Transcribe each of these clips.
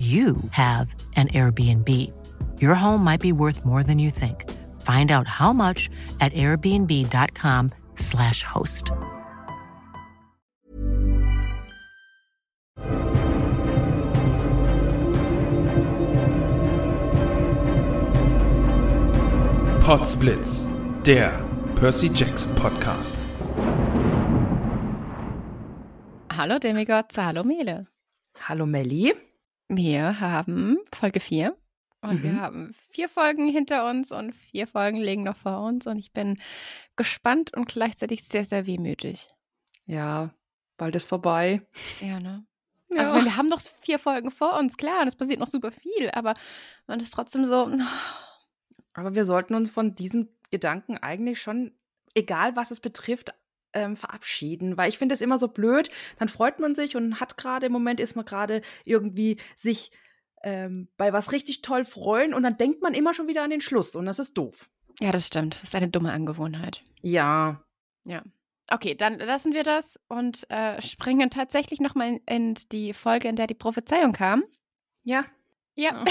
you have an Airbnb. Your home might be worth more than you think. Find out how much at airbnb.com/slash host. Potsblitz, der Percy Jackson Podcast. Hallo Demigods, hallo Mele. Hallo Melli. Wir haben Folge 4 und Mhm. wir haben vier Folgen hinter uns und vier Folgen liegen noch vor uns und ich bin gespannt und gleichzeitig sehr, sehr wehmütig. Ja, bald ist vorbei. Ja, ne? Ja. Also meine, wir haben noch vier Folgen vor uns, klar, und es passiert noch super viel, aber man ist trotzdem so, Aber wir sollten uns von diesem Gedanken eigentlich schon, egal was es betrifft, ähm, verabschieden, weil ich finde es immer so blöd. Dann freut man sich und hat gerade im Moment ist man gerade irgendwie sich ähm, bei was richtig toll freuen und dann denkt man immer schon wieder an den Schluss und das ist doof. ja, das stimmt, das ist eine dumme Angewohnheit. Ja, Ja. Okay, dann lassen wir das und äh, springen tatsächlich nochmal in, in die Folge, in der die Prophezeiung kam. ja. Ja.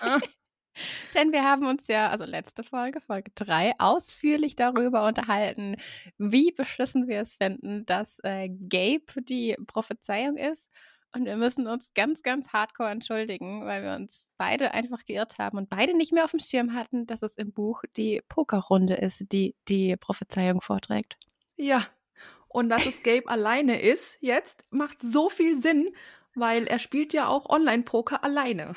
Ah. Denn wir haben uns ja, also letzte Folge, Folge 3, ausführlich darüber unterhalten, wie beschissen wir es finden, dass äh, Gabe die Prophezeiung ist. Und wir müssen uns ganz, ganz hardcore entschuldigen, weil wir uns beide einfach geirrt haben und beide nicht mehr auf dem Schirm hatten, dass es im Buch die Pokerrunde ist, die die Prophezeiung vorträgt. Ja. Und dass es Gabe alleine ist jetzt, macht so viel Sinn, weil er spielt ja auch Online-Poker alleine.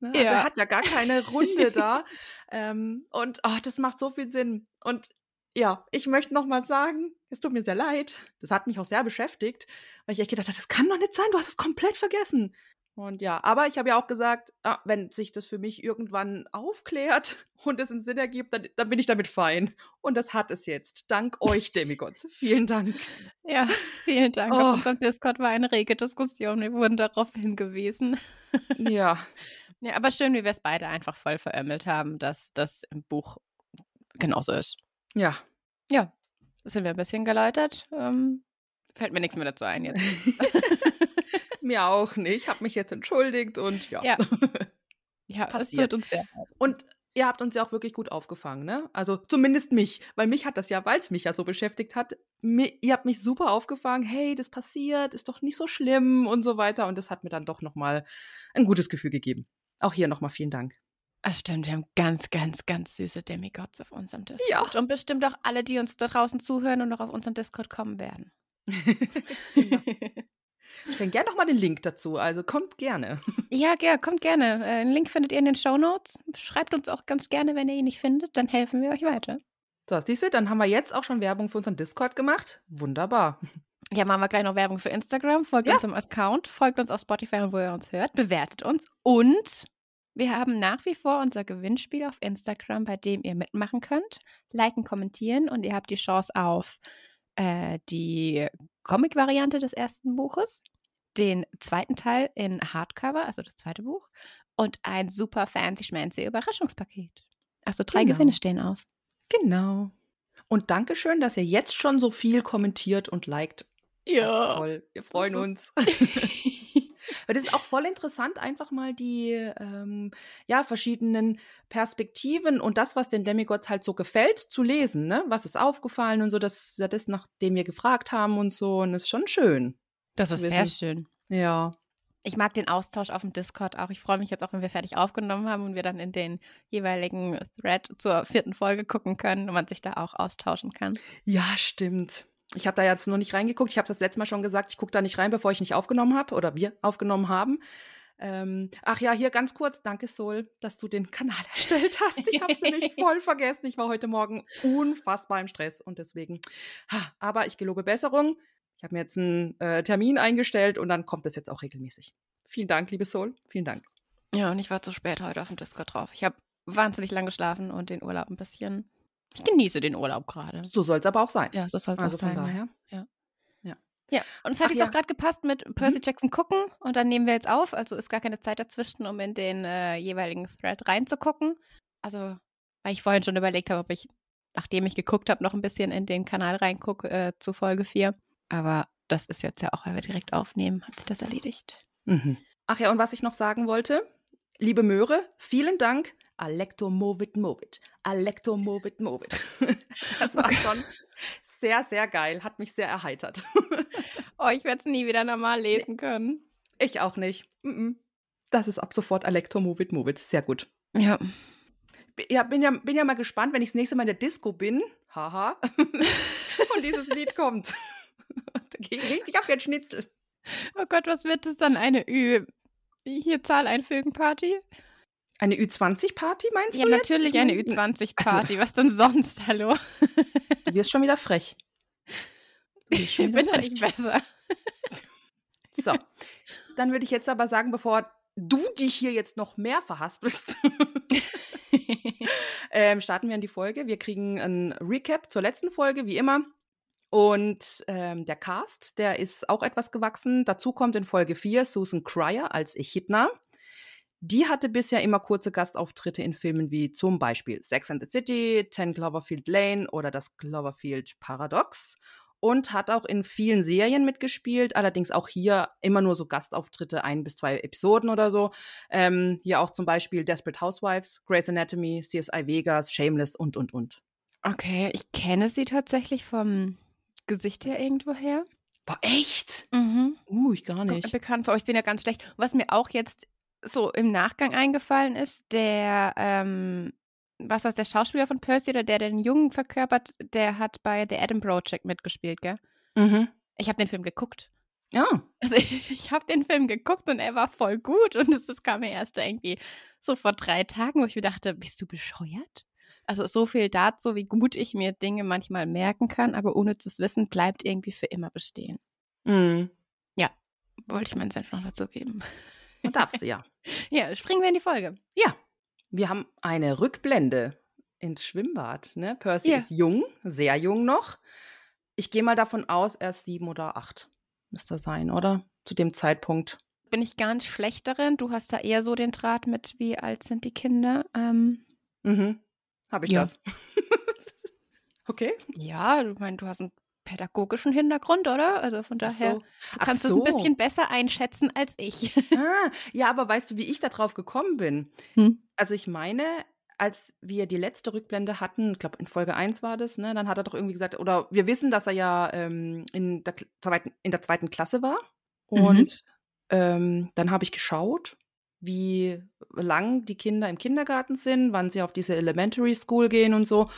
Ne? Also Ja. er hat ja gar keine Runde da. Ähm, und oh, das macht so viel Sinn. Und ja, ich möchte noch mal sagen, es tut mir sehr leid. Das hat mich auch sehr beschäftigt, weil ich echt gedacht habe, das kann doch nicht sein, du hast es komplett vergessen. Und ja, aber ich habe ja auch gesagt, ah, wenn sich das für mich irgendwann aufklärt und es einen Sinn ergibt, dann, dann bin ich damit fein. Und das hat es jetzt. Dank euch, Demigods. Vielen Dank. Ja, vielen Dank. Oh. Auf unserem Discord war eine rege Diskussion. Wir wurden darauf hingewiesen. Ja. Ja, aber schön, wie wir es beide einfach voll verömmelt haben, dass das im Buch genauso ist. Ja. Ja, sind wir ein bisschen geläutert. Ähm, fällt mir nichts mehr dazu ein jetzt. Mir auch nicht. Ich habe mich jetzt entschuldigt und ja. Ja. Ja, Passiert. uns sehr. Und ihr habt uns ja auch wirklich gut aufgefangen, ne? Also zumindest mich, weil mich hat das ja, weil es mich ja so beschäftigt hat, mi ihr habt mich super aufgefangen, hey, das passiert, ist doch nicht so schlimm und so weiter. Und das hat mir dann doch nochmal ein gutes Gefühl gegeben. Auch hier nochmal vielen Dank. Ach stimmt, wir haben ganz, ganz, ganz süße Demigods auf unserem Discord. Ja. Und bestimmt auch alle, die uns da draußen zuhören und noch auf unseren Discord kommen werden. Ich stelle gerne nochmal den Link dazu, also kommt gerne. Ja, ja, kommt gerne. Äh, Den Link findet ihr in den Show Notes. Schreibt uns auch ganz gerne, wenn ihr ihn nicht findet, dann helfen wir euch weiter. So, siehst du, dann haben wir jetzt auch schon Werbung für unseren Discord gemacht. Wunderbar. Ja, machen wir gleich noch Werbung für Instagram. Folgt Ja. uns im Account, folgt uns auf Spotify, wo ihr uns hört, bewertet uns. Und wir haben nach wie vor unser Gewinnspiel auf Instagram, bei dem ihr mitmachen könnt. Liken, kommentieren und ihr habt die Chance auf äh, die Comic-Variante des ersten Buches, den zweiten Teil in Hardcover, also das zweite Buch, und ein super fancy schmancy Überraschungspaket. Also drei Genau. Gewinne stehen aus. Genau. Und Dankeschön, dass ihr jetzt schon so viel kommentiert und liked. Das ist toll. Wir freuen uns. Das ist auch voll interessant, einfach mal die ähm, ja, verschiedenen Perspektiven und das, was den Demigods halt so gefällt, zu lesen. Ne? Was ist aufgefallen und so, das ja das, nachdem wir gefragt haben und so. Und das ist schon schön. Das ist sehr schön. Ja. Ich mag den Austausch auf dem Discord auch. Ich freue mich jetzt auch, wenn wir fertig aufgenommen haben und wir dann in den jeweiligen Thread zur vierten Folge gucken können und man sich da auch austauschen kann. Ja, stimmt. Ich habe da jetzt nur nicht reingeguckt. Ich habe das letzte Mal schon gesagt, ich gucke da nicht rein, bevor ich nicht aufgenommen habe oder wir aufgenommen haben. Ähm, ach ja, hier ganz kurz, danke Sol, dass du den Kanal erstellt hast. Ich habe es nämlich voll vergessen. Ich war heute Morgen unfassbar im Stress und deswegen. Ha, aber ich gelobe Besserung. Ich habe mir jetzt einen äh, Termin eingestellt und dann kommt das jetzt auch regelmäßig. Vielen Dank, liebe Sol. Vielen Dank. Ja, und ich war zu spät heute auf dem Discord drauf. Ich habe wahnsinnig lang geschlafen und den Urlaub ein bisschen. Ich genieße den Urlaub gerade. So soll es aber auch sein. Ja, so soll es also auch von sein. daher. Ja. Ja, und es hat Ach jetzt ja. auch gerade gepasst mit Percy Jackson gucken und dann nehmen wir jetzt auf. Also ist gar keine Zeit dazwischen, um in den äh, jeweiligen Thread reinzugucken. Also, weil ich vorhin schon überlegt habe, ob ich, nachdem ich geguckt habe, noch ein bisschen in den Kanal reingucke äh, zu Folge 4. Aber das ist jetzt ja auch, weil wir direkt aufnehmen, hat sich das erledigt. Mhm. Ach ja, und was ich noch sagen wollte, liebe Möhre, vielen Dank. Alecto Movit Movit. Alecto Movit Movit. Das war schon sehr, sehr geil. Hat mich sehr erheitert. Oh, ich werde es nie wieder normal lesen können. Ich auch nicht. Das ist ab sofort Alecto Movit Movit. Sehr gut. Ja. Ja, bin ja, bin ja mal gespannt, wenn ich das nächste Mal in der Disco bin. Haha. und dieses Lied kommt. Da gehe ich richtig wie ein Schnitzel. Oh Gott, was wird das dann? Eine Ü. Hier Zahl einfügen Party? Eine Ü20-Party meinst Ja, du jetzt? natürlich Ich eine mein, Ü20-Party. Was denn sonst? Hallo? Du wirst schon wieder frech. Ich bin da nicht besser. So, dann würde ich jetzt aber sagen, bevor du dich hier jetzt noch mehr verhaspelst, ähm, starten wir in die Folge. Wir kriegen ein Recap zur letzten Folge, wie immer. Und ähm, der Cast, der ist auch etwas gewachsen. Dazu kommt in Folge 4 Susan Cryer als Echidna. Die hatte bisher immer kurze Gastauftritte in Filmen wie zum Beispiel Sex and the City, 10 Cloverfield Lane oder das Cloverfield Paradox und hat auch in vielen Serien mitgespielt, allerdings auch hier immer nur so Gastauftritte, ein bis zwei Episoden oder so. Ähm, hier auch zum Beispiel Desperate Housewives, Grey's Anatomy, CSI Vegas, Shameless und, und, und. Okay, ich kenne sie tatsächlich vom Gesicht her irgendwoher. Boah, echt? Mhm. Uh, ich gar nicht. bekannt vor, aber ich bin ja ganz schlecht. Was mir auch jetzt so im Nachgang eingefallen ist, der, ähm, was war das, der Schauspieler von Percy oder der den Jungen verkörpert, der hat bei The Adam Project mitgespielt, gell? Mhm. Ich habe den Film geguckt. Ja. Also ich, ich habe den Film geguckt und er war voll gut und es das kam mir erst irgendwie so vor drei Tagen, wo ich mir dachte, bist du bescheuert? Also so viel dazu, wie gut ich mir Dinge manchmal merken kann, aber unnützes Wissen bleibt irgendwie für immer bestehen. Mhm. Wollte ich meinen Senf noch dazu geben. Und darfst du ja. Ja, springen wir in die Folge. Ja. Wir haben eine Rückblende ins Schwimmbad. Ne? Percy Ja. ist jung, sehr jung noch. Ich gehe mal davon aus, er ist sieben oder acht. Müsste sein, oder? Zu dem Zeitpunkt. Bin ich ganz schlecht darin. Du hast da eher so den Draht mit, wie alt sind die Kinder. Ähm, Mhm. Habe ich Ja. das. okay. ja, du meinst, du hast einen pädagogischen Hintergrund, oder? Also von Ach daher so. kannst du es so. ein bisschen besser einschätzen als ich. Ah, ja, aber weißt du, wie ich da drauf gekommen bin? Hm. Also ich meine, als wir die letzte Rückblende hatten, ich glaube in Folge 1 war das, ne, dann hat er doch irgendwie gesagt, oder wir wissen, dass er ja ähm, in, der, zweiten, in der zweiten Klasse war. Mhm. Und ähm, dann habe ich geschaut, wie lang die Kinder im Kindergarten sind, wann sie auf diese Elementary School gehen und so.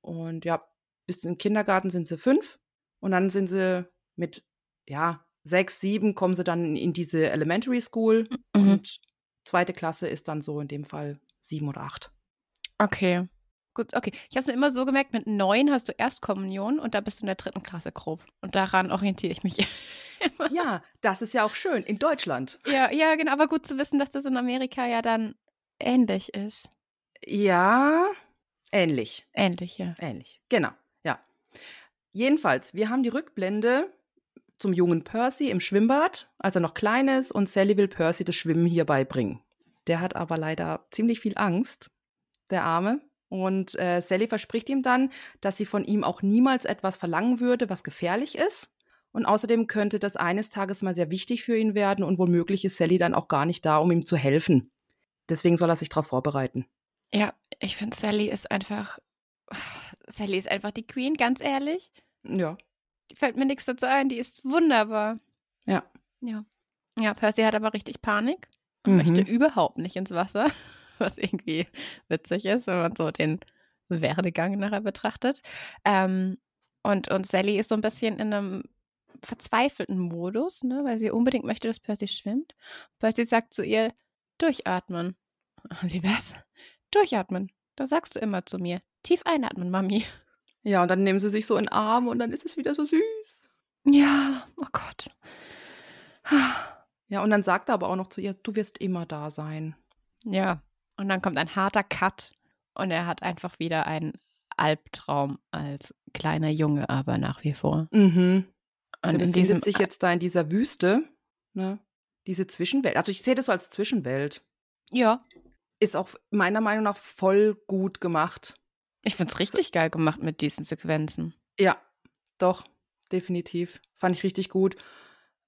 Und ja, bis zum Kindergarten sind sie fünf. Und dann sind sie mit, ja, sechs, sieben kommen sie dann in diese Elementary School. Mhm. Und zweite Klasse ist dann so in dem Fall sieben oder acht. Okay. Gut, okay. Ich habe es mir immer so gemerkt, mit neun hast du Erstkommunion und da bist du in der dritten Klasse grob. Und daran orientiere ich mich. Ja, das ist ja auch schön. In Deutschland. ja, ja, genau. Aber gut zu wissen, dass das in Amerika ja dann ähnlich ist. Ja, ähnlich. Ähnlich, ja. Ähnlich. Genau. Jedenfalls, wir haben die Rückblende zum jungen Percy im Schwimmbad, als er noch klein ist, und Sally will Percy das Schwimmen hier beibringen. Der hat aber leider ziemlich viel Angst, der Arme. Und äh, Sally verspricht ihm dann, dass sie von ihm auch niemals etwas verlangen würde, was gefährlich ist. Und außerdem könnte das eines Tages mal sehr wichtig für ihn werden und womöglich ist Sally dann auch gar nicht da, um ihm zu helfen. Deswegen soll er sich darauf vorbereiten. Ja, ich finde, Sally ist einfach. Sally ist einfach die Queen, ganz ehrlich. Ja. Die fällt mir nichts dazu ein, die ist wunderbar. Ja. Ja. Ja, Percy hat aber richtig Panik und Mhm. möchte überhaupt nicht ins Wasser, was irgendwie witzig ist, wenn man so den Werdegang nachher betrachtet. Ähm, und, und Sally ist so ein bisschen in einem verzweifelten Modus, ne, weil sie unbedingt möchte, dass Percy schwimmt. Percy sagt zu ihr, durchatmen. Und sie, was? Durchatmen. Das sagst du immer zu mir. Tief einatmen, Mami. Ja, und dann nehmen sie sich so in den Arm und dann ist es wieder so süß. Ja, oh Gott. Ja, und dann sagt er aber auch noch zu ihr, du wirst immer da sein. Ja, und dann kommt ein harter Cut und er hat einfach wieder einen Albtraum als kleiner Junge, aber nach wie vor. Mhm. Und in befindet sich jetzt da in dieser Wüste, ne? Diese Zwischenwelt. Also ich sehe das so als Zwischenwelt. ja, Ist auch meiner Meinung nach voll gut gemacht. Ich finde es richtig geil gemacht mit diesen Sequenzen. Ja, doch, definitiv. Fand ich richtig gut.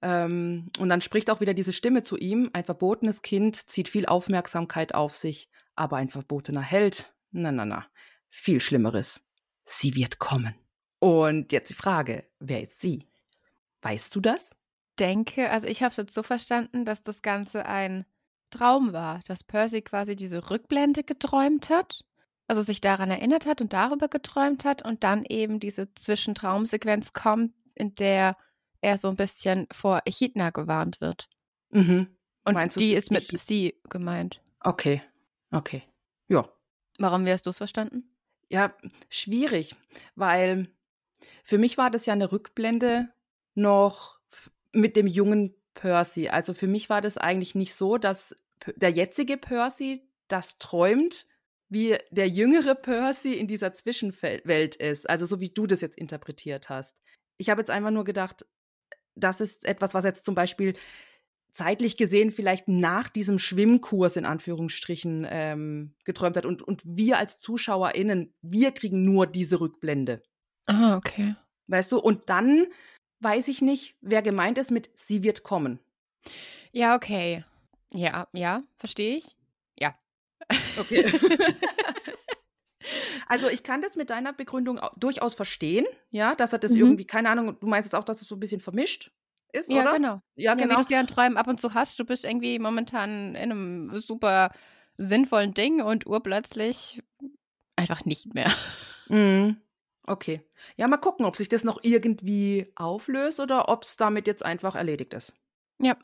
Ähm, und dann spricht auch wieder diese Stimme zu ihm. Ein verbotenes Kind zieht viel Aufmerksamkeit auf sich, aber ein verbotener Held, na, na, na, viel Schlimmeres. Sie wird kommen. Und jetzt die Frage, wer ist sie? Weißt du das? denke, also ich habe es jetzt so verstanden, dass das Ganze ein Traum war, dass Percy quasi diese Rückblende geträumt hat, also sich daran erinnert hat und darüber geträumt hat und dann eben diese Zwischentraumsequenz kommt, in der er so ein bisschen vor Echidna gewarnt wird. Mhm. Und Meinst du, die sie ist mit sie gemeint. Okay, okay. Ja. Warum wirst du es verstanden? Ja, schwierig, weil für mich war das ja eine Rückblende noch mit dem jungen Percy. Also für mich war das eigentlich nicht so, dass der jetzige Percy das träumt, wie der jüngere Percy in dieser Zwischenwelt ist. Also so wie du das jetzt interpretiert hast. Ich habe jetzt einfach nur gedacht, das ist etwas, was jetzt zum Beispiel zeitlich gesehen vielleicht nach diesem Schwimmkurs in Anführungsstrichen ähm, geträumt hat. Und, und wir als ZuschauerInnen, wir kriegen nur diese Rückblende. Ah, okay. Weißt du? Und dann weiß ich nicht, wer gemeint ist mit sie wird kommen. Ja, okay. Ja, ja, verstehe ich. Ja. Okay. also ich kann das mit deiner Begründung au- durchaus verstehen, ja, dass er das Mhm. irgendwie, keine Ahnung, du meinst jetzt auch, dass es so ein bisschen vermischt ist, Ja, oder? genau. Ja, Ja, wie genau. du es ja in Träumen ab und zu hast. Du bist irgendwie momentan in einem super sinnvollen Ding und urplötzlich einfach nicht mehr. Mhm. Okay. Ja, mal gucken, ob sich das noch irgendwie auflöst oder ob es damit jetzt einfach erledigt ist. Ja.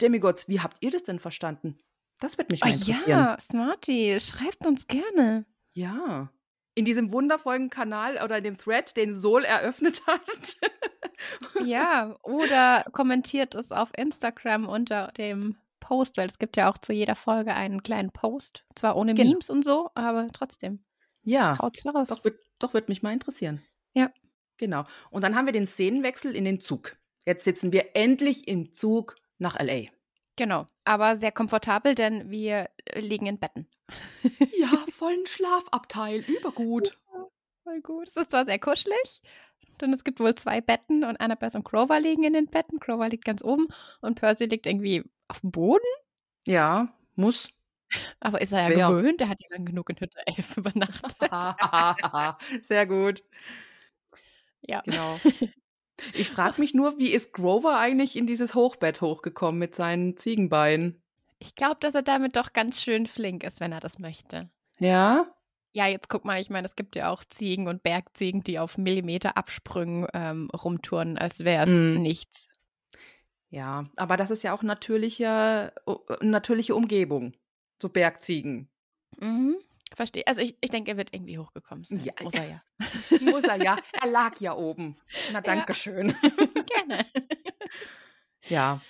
Demigods, wie habt ihr das denn verstanden? Das wird mich Oh, mal interessieren. ja, Smarty, schreibt uns gerne. Ja. In diesem wundervollen Kanal oder in dem Thread, den Sol eröffnet hat. Ja, oder kommentiert es auf Instagram unter dem Post, weil es gibt ja auch zu jeder Folge einen kleinen Post. Zwar ohne Genau. Memes und so, aber trotzdem. ja. Haut's raus. Doch wird, doch wird mich mal interessieren. Ja. Genau. Und dann haben wir den Szenenwechsel in den Zug. Jetzt sitzen wir endlich im Zug nach LA. Genau. Aber sehr komfortabel, denn wir äh, liegen in Betten. Ja, vollen Schlafabteil, übergut. Voll gut. Es ist zwar sehr kuschelig, denn es gibt wohl zwei Betten und Annabeth und Grover liegen in den Betten. Grover liegt ganz oben und Percy liegt irgendwie auf dem Boden. Ja, muss. Aber ist er ja Schwer. gewöhnt, er hat ja lang genug in Hütte 11 übernachtet. Sehr gut. ja. Genau. Ich frage mich nur, wie ist Grover eigentlich in dieses Hochbett hochgekommen mit seinen Ziegenbeinen? Ich glaube, dass er damit doch ganz schön flink ist, wenn er das möchte. Ja? Ja, jetzt guck mal, ich meine, es gibt ja auch Ziegen und Bergziegen, die auf Millimeter Absprüngen ähm, rumturnen, als wäre es Mm. nichts. Ja, aber das ist ja auch natürliche, natürliche Umgebung. So Bergziegen. Mhm. Verstehe. Also ich, ich denke, er wird irgendwie hochgekommen sein. Ja. Muss er ja. Muss er ja. Er lag ja oben. Na, danke schön. Gerne. Ja.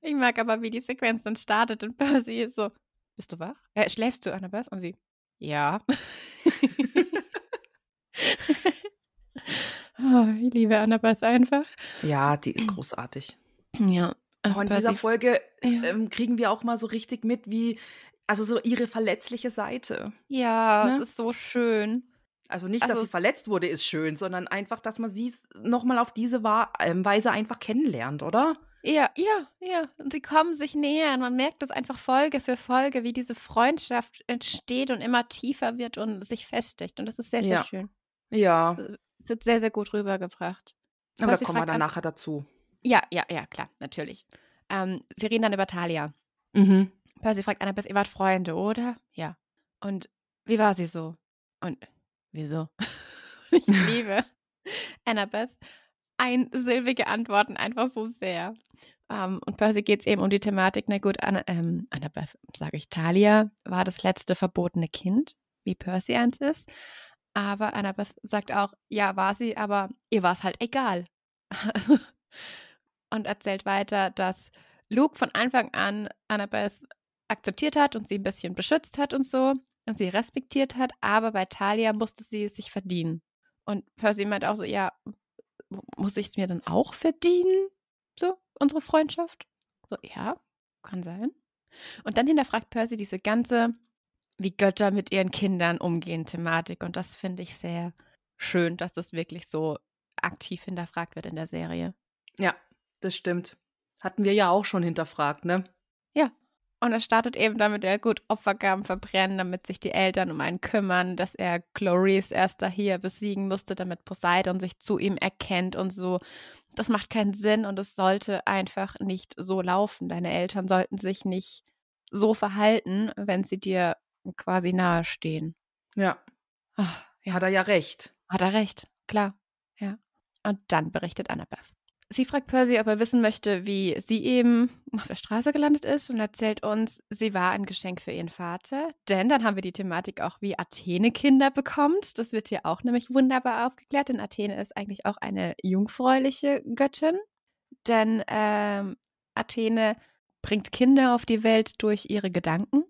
Ich mag aber, wie die Sequenz dann startet und Percy ist so, bist du wach? Äh, schläfst du, Annabeth? Und sie, ja. Oh, ich liebe Annabeth einfach. Ja, die ist großartig. Ja. Oh, in dieser Folge Ja. ähm, kriegen wir auch mal so richtig mit, wie, also so ihre verletzliche Seite. Ja, Ne? es ist so schön. Also nicht, Also dass sie es- verletzt wurde, ist schön, sondern einfach, dass man sie nochmal auf diese ähm, Weise einfach kennenlernt, oder? Ja, ja, ja. Und sie kommen sich näher und man merkt das einfach Folge für Folge, wie diese Freundschaft entsteht und immer tiefer wird und sich festigt. Und das ist sehr, sehr Ja. schön. Ja, Es wird sehr, sehr gut rübergebracht. aber da Percy kommen wir dann an- nachher dazu. Ja, ja, ja, klar, natürlich. Ähm, sie reden dann über Talia. Mhm. Percy fragt Annabeth, ihr wart Freunde, oder? Ja. Und wie war sie so? Und wieso? ich liebe Annabeth. Einsilbige Antworten einfach so sehr. Ähm, und Percy geht es eben um die Thematik, na gut, Anna, ähm, Annabeth, sage ich, Talia war das letzte verbotene Kind, wie Percy eins ist. Aber Annabeth sagt auch, ja, war sie, aber ihr war es halt egal. und erzählt weiter, dass Luke von Anfang an Annabeth akzeptiert hat und sie ein bisschen beschützt hat und so und sie respektiert hat, aber bei Talia musste sie es sich verdienen. Und Percy meint auch so, ja, muss ich es mir dann auch verdienen? So, unsere Freundschaft? So, ja, kann sein. Und dann hinterfragt Percy diese ganze, wie Götter mit ihren Kindern umgehen, Thematik. Und das finde ich sehr schön, dass das wirklich so aktiv hinterfragt wird in der Serie. Ja, das stimmt. Hatten wir ja auch schon hinterfragt, ne? Und er startet eben damit, er gut Opfergaben verbrennen, damit sich die Eltern um einen kümmern, dass er Chloris erst da hier besiegen musste, damit Poseidon sich zu ihm erkennt und so. Das macht keinen Sinn und es sollte einfach nicht so laufen. Deine Eltern sollten sich nicht so verhalten, wenn sie dir quasi nahestehen. Ja, Ach, ja, hat er ja recht. hat er recht, klar. Ja. Und dann berichtet Annabeth. Sie fragt Percy, ob er wissen möchte, wie sie eben auf der Straße gelandet ist und erzählt uns, sie war ein Geschenk für ihren Vater. Denn dann haben wir die Thematik auch, wie Athene Kinder bekommt. Das wird hier auch nämlich wunderbar aufgeklärt, denn Athene ist eigentlich auch eine jungfräuliche Göttin. Denn ähm, Athene bringt Kinder auf die Welt durch ihre Gedanken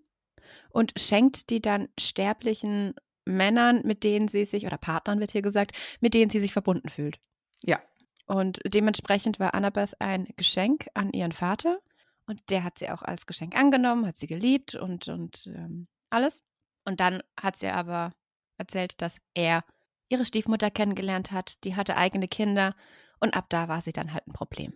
und schenkt die dann sterblichen Männern, mit denen sie sich, oder Partnern wird hier gesagt, mit denen sie sich verbunden fühlt. Ja. Und dementsprechend war Annabeth ein Geschenk an ihren Vater. Und der hat sie auch als Geschenk angenommen, hat sie geliebt und, und ähm, alles. Und dann hat sie aber erzählt, dass er ihre Stiefmutter kennengelernt hat. Die hatte eigene Kinder. Und ab da war sie dann halt ein Problem.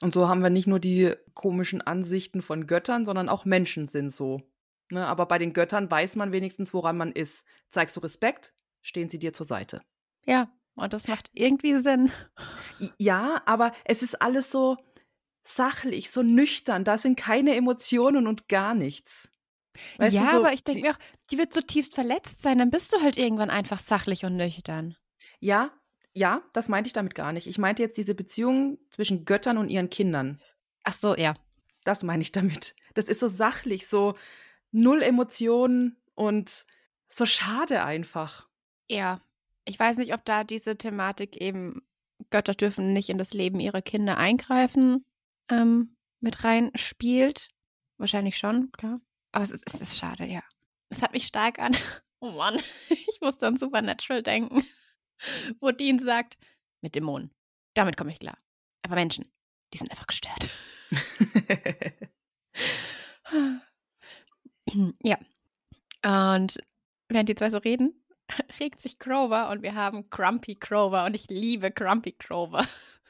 Und so haben wir nicht nur die komischen Ansichten von Göttern, sondern auch Menschen sind so. Ne? Aber bei den Göttern weiß man wenigstens, woran man ist. Zeigst du Respekt, stehen sie dir zur Seite. Ja, und das macht irgendwie Sinn. Ja, aber es ist alles so sachlich, so nüchtern. Da sind keine Emotionen und gar nichts. Weißt ja, so aber ich denke mir auch, die wird so tiefst verletzt sein, dann bist du halt irgendwann einfach sachlich und nüchtern. Ja, ja, das meinte ich damit gar nicht. Ich meinte jetzt diese Beziehung zwischen Göttern und ihren Kindern. Ach so, ja. Das meine ich damit. Das ist so sachlich, so null Emotionen und so schade einfach. Ja. Ich weiß nicht, ob da diese Thematik eben, Götter dürfen nicht in das Leben ihrer Kinder eingreifen, ähm, mit rein spielt. Wahrscheinlich schon, klar. Aber es ist, es ist schade, ja. Es hat mich stark an. Oh Mann, ich muss an Supernatural denken. Wo Dean sagt, mit Dämonen. Damit komme ich klar. Aber Menschen, die sind einfach gestört. Ja. Und während die zwei so reden, regt sich Grover und wir haben Grumpy Grover und ich liebe Grumpy Grover.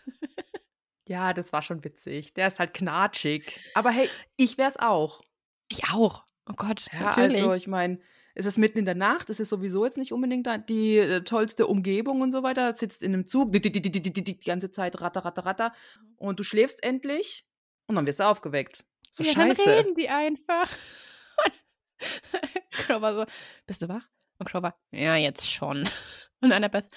ja, das war schon witzig. Der ist halt knatschig. Aber hey, ich wär's auch. Ich auch. Oh Gott, Ja, natürlich. also ich meine, es ist mitten in der Nacht, es ist sowieso jetzt nicht unbedingt die äh, tollste Umgebung und so weiter. Sitzt in einem Zug, die, die, die, die, die, die, die ganze Zeit ratter, ratter, ratter. Und du schläfst endlich und dann wirst du aufgeweckt. So ja, scheiße. dann reden die einfach. Grover so, bist du wach? Und Grover, ja, jetzt schon. Und Annabeth,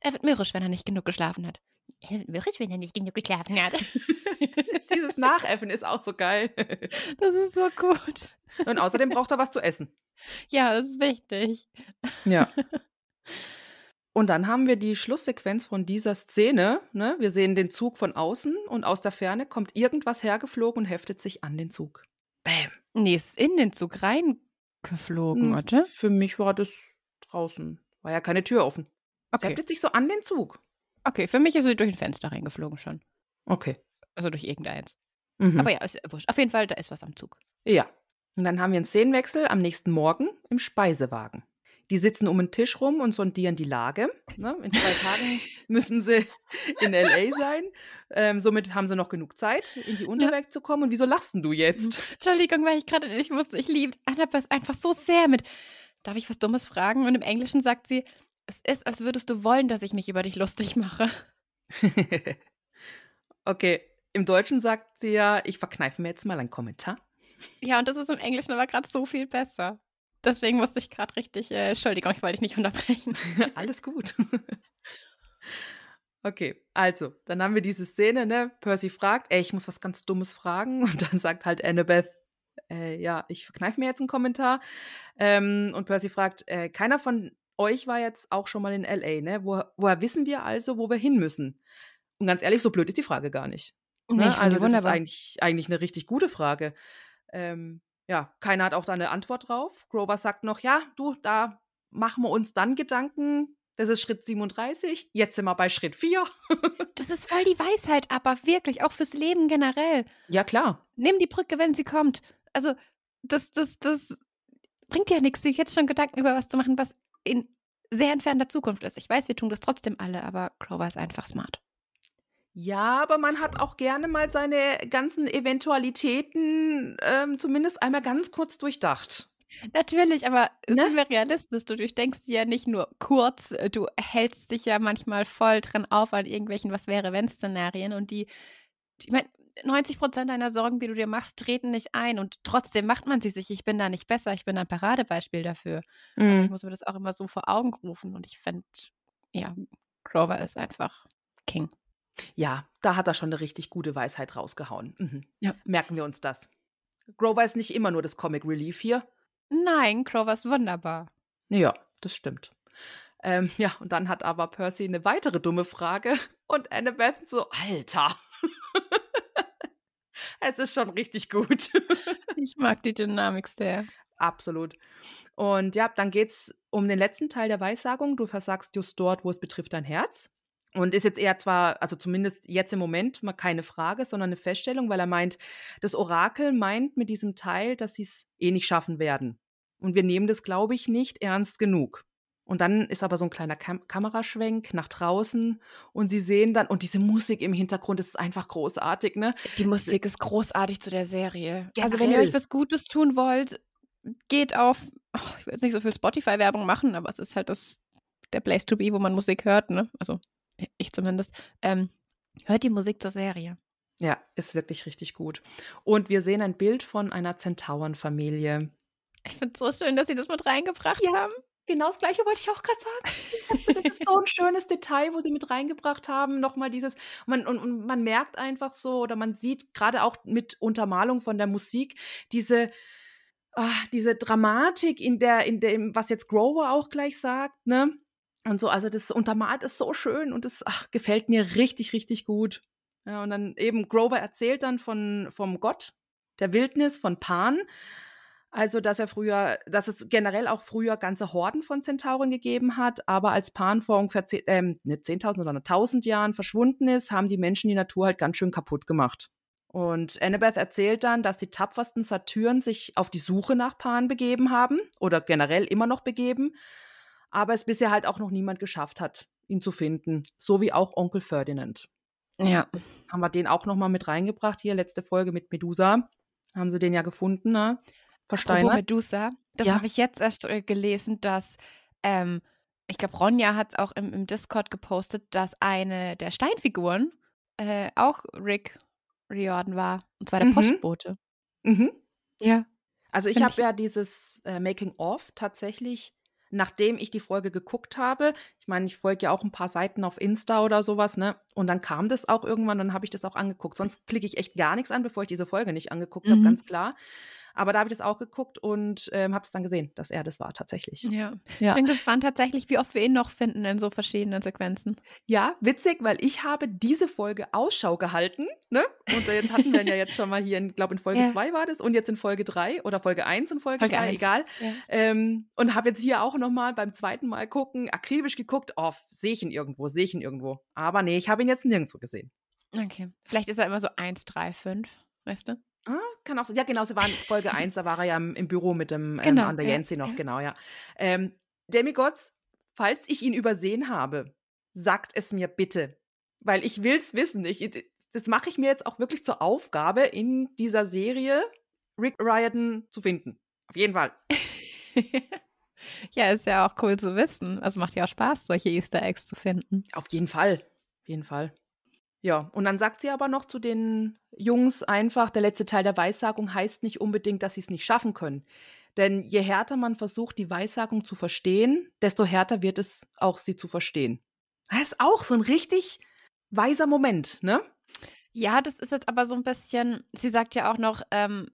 er wird mürrisch, wenn er nicht genug geschlafen hat. Er wird mürrisch, wenn er nicht genug geschlafen hat. Dieses Nachäffen ist auch so geil. Das ist so gut. Und außerdem braucht er was zu essen. Ja, das ist wichtig. Ja. Und dann haben wir die Schlusssequenz von dieser Szene. Ne? Wir sehen den Zug von außen und aus der Ferne kommt irgendwas hergeflogen und heftet sich an den Zug. Bäm. Nee, es ist in den Zug reingeflogen, Hm, oder? Für mich war das draußen. War ja keine Tür offen. Es Okay. heftet sich so an den Zug. Okay, für mich ist sie durch ein Fenster reingeflogen schon. Okay. Also durch irgendeins. Mhm. Aber ja, ist ja wurscht. Auf jeden Fall, da ist was am Zug. Ja. Und dann haben wir einen Szenenwechsel am nächsten Morgen im Speisewagen. Die sitzen um den Tisch rum und sondieren die Lage. Ne? In zwei Tagen müssen sie in L.A. sein. Ähm, somit haben sie noch genug Zeit, in die Unterwelt zu kommen. Und wieso lachst du jetzt? Entschuldigung, weil ich gerade nicht wusste, ich liebe Annabeth einfach so sehr mit. Darf ich was Dummes fragen? Und im Englischen sagt sie, es ist, als würdest du wollen, dass ich mich über dich lustig mache. okay, im Deutschen sagt sie ja, ich verkneife mir jetzt mal einen Kommentar. Ja, und das ist im Englischen aber gerade so viel besser. Deswegen musste ich gerade richtig, äh, Entschuldigung, ich wollte dich nicht unterbrechen. Alles gut. Okay, also, dann haben wir diese Szene, ne? Percy fragt, ey, ich muss was ganz Dummes fragen. Und dann sagt halt Annabeth, äh, ja, ich verkneife mir jetzt einen Kommentar. Ähm, und Percy fragt, äh, keiner von euch war jetzt auch schon mal in L.A., ne? Wo, woher wissen wir also, wo wir hin müssen? Und ganz ehrlich, so blöd ist die Frage gar nicht. Nee, Ne? ich finde Also das ist wunderbar. eigentlich, eigentlich eine richtig gute Frage. Ähm, ja, keiner hat auch da eine Antwort drauf. Grover sagt noch, ja, du, da machen wir uns dann Gedanken. Das ist Schritt 37. Jetzt sind wir bei Schritt 4. Das ist voll die Weisheit, aber wirklich, auch fürs Leben generell. ja, klar. Nimm die Brücke, wenn sie kommt. Also, das, das, das bringt ja nichts, sich jetzt schon Gedanken über was zu machen, was in sehr entfernter Zukunft ist. Ich weiß, wir tun das trotzdem alle, aber Grover ist einfach smart. Ja, aber man hat auch gerne mal seine ganzen Eventualitäten ähm, zumindest einmal ganz kurz durchdacht. Natürlich, aber Ne? sind wir realistisch? Du durchdenkst ja nicht nur kurz, äh, du hältst dich ja manchmal voll dran auf an irgendwelchen Was-wäre-wenn-Szenarien und die, ich meine, 90 Prozent deiner Sorgen, die du dir machst, treten nicht ein und trotzdem macht man sie sich. Ich bin da nicht besser, ich bin ein Paradebeispiel dafür. Aber ich muss mir das auch immer so vor Augen rufen und ich finde, ja, Grover ist einfach King. Ja, da hat er schon eine richtig gute Weisheit rausgehauen. Mhm. Ja. Merken wir uns das. Grover ist nicht immer nur das Comic Relief hier. Nein, Grover ist wunderbar. Ja, das stimmt. Ähm, ja, und dann hat aber Percy eine weitere dumme Frage und Annabeth so, Alter. es ist schon richtig gut. Ich mag die Dynamik sehr. Absolut. Und ja, dann geht es um den letzten Teil der Weissagung. Du versagst just dort, wo es betrifft dein Herz. Und ist jetzt eher zwar, also zumindest jetzt im Moment mal keine Frage, sondern eine Feststellung, weil er meint, das Orakel meint mit diesem Teil, dass sie es eh nicht schaffen werden. Und wir nehmen das, glaube ich, nicht ernst genug. Und dann ist aber so ein kleiner Kam Kameraschwenk nach draußen und sie sehen dann, und diese Musik im Hintergrund ist einfach großartig, ne? Die Musik ist großartig zu der Serie. Also wenn ihr euch was Gutes tun wollt, geht auf, oh, ich will jetzt nicht so viel Spotify-Werbung machen, aber es ist halt das, der Place to be, wo man Musik hört, ne? Also ich zumindest. Ähm, hört die Musik zur Serie. Ja, ist wirklich richtig gut. Und wir sehen ein Bild von einer Zentaurenfamilie. Ich finde es so schön, dass sie das mit reingebracht Ja. haben. Genau das gleiche wollte ich auch gerade sagen. Das ist so ein schönes Detail, wo sie mit reingebracht haben. Nochmal dieses, man, und, und man merkt einfach so, oder man sieht gerade auch mit Untermalung von der Musik, diese, ah, diese Dramatik in der, in dem, was jetzt Grover auch gleich sagt, ne? Und so, also das untermalt ist so schön und das gefällt mir richtig, richtig gut. Ja, und dann eben Grover erzählt dann von, vom Gott der Wildnis, von Pan. Also, dass er früher, dass es generell auch früher ganze Horden von Zentauren gegeben hat, aber als Pan vor ungefähr zehn, ähm, nicht 10.000, sondern 1.000 Jahren verschwunden ist, haben die Menschen die Natur halt ganz schön kaputt gemacht. Und Annabeth erzählt dann, dass die tapfersten Satyren sich auf die Suche nach Pan begeben haben oder generell immer noch begeben, aber es bisher halt auch noch niemand geschafft hat, ihn zu finden, so wie auch Onkel Ferdinand. Ja. Haben wir den auch noch mal mit reingebracht hier letzte Folge mit Medusa. Haben sie den ja gefunden, ne? Apropos Versteinert. Medusa, das Ja. habe ich jetzt erst äh, gelesen, dass, ähm, ich glaube, Ronja hat es auch im, im Discord gepostet, dass eine der Steinfiguren äh, auch Rick Riordan war. Und zwar der Mhm. Postbote. Mhm. Ja. Also ich habe ja dieses äh, Making-of tatsächlich, nachdem ich die Folge geguckt habe, ich meine, ich folge ja auch ein paar Seiten auf Insta oder sowas, ne? Und dann kam das auch irgendwann, dann habe ich das auch angeguckt. Sonst klicke ich echt gar nichts an, bevor ich diese Folge nicht angeguckt habe, Mhm. ganz klar. Aber da habe ich das auch geguckt und ähm, habe es dann gesehen, dass er das war tatsächlich. Ja. Ja. Ich bin gespannt tatsächlich, wie oft wir ihn noch finden in so verschiedenen Sequenzen. Ja, witzig, weil ich habe diese Folge Ausschau gehalten, ne? Und jetzt hatten wir ihn ja jetzt schon mal hier, ich glaube in Folge Ja. 2 war das und jetzt in Folge 3 oder Folge 1 und Folge Folge 3, eins. egal. Ja. Ähm, und habe jetzt hier auch noch mal beim zweiten Mal gucken, akribisch geguckt geguckt, oh, sehe ich ihn irgendwo, sehe ich ihn irgendwo. Aber nee, ich habe ihn jetzt nirgendwo gesehen. Okay. Vielleicht ist er immer so 1, 3, 5, weißt du? Ah, kann auch sein. Ja, genau, sie waren Folge 1, da war er ja im, Büro mit dem ähm, Genau, an der ja, Yancy noch, ja. genau, ja. Ähm, Demigods, falls ich ihn übersehen habe, sagt es mir bitte. Weil ich will es wissen. Ich, das mache ich mir jetzt auch wirklich zur Aufgabe, in dieser Serie Rick Riordan zu finden. Auf jeden Fall. ja, ist ja auch cool zu wissen. Also macht ja auch Spaß, solche Easter Eggs zu finden. Auf jeden Fall. Auf jeden Fall. Ja, und dann sagt sie aber noch zu den Jungs einfach, der letzte Teil der Weissagung heißt nicht unbedingt, dass sie es nicht schaffen können. Denn je härter man versucht, die Weissagung zu verstehen, desto härter wird es auch, sie zu verstehen. Das ist auch so ein richtig weiser Moment, ne? Ja, das ist jetzt aber so ein bisschen, sie sagt ja auch noch, ähm,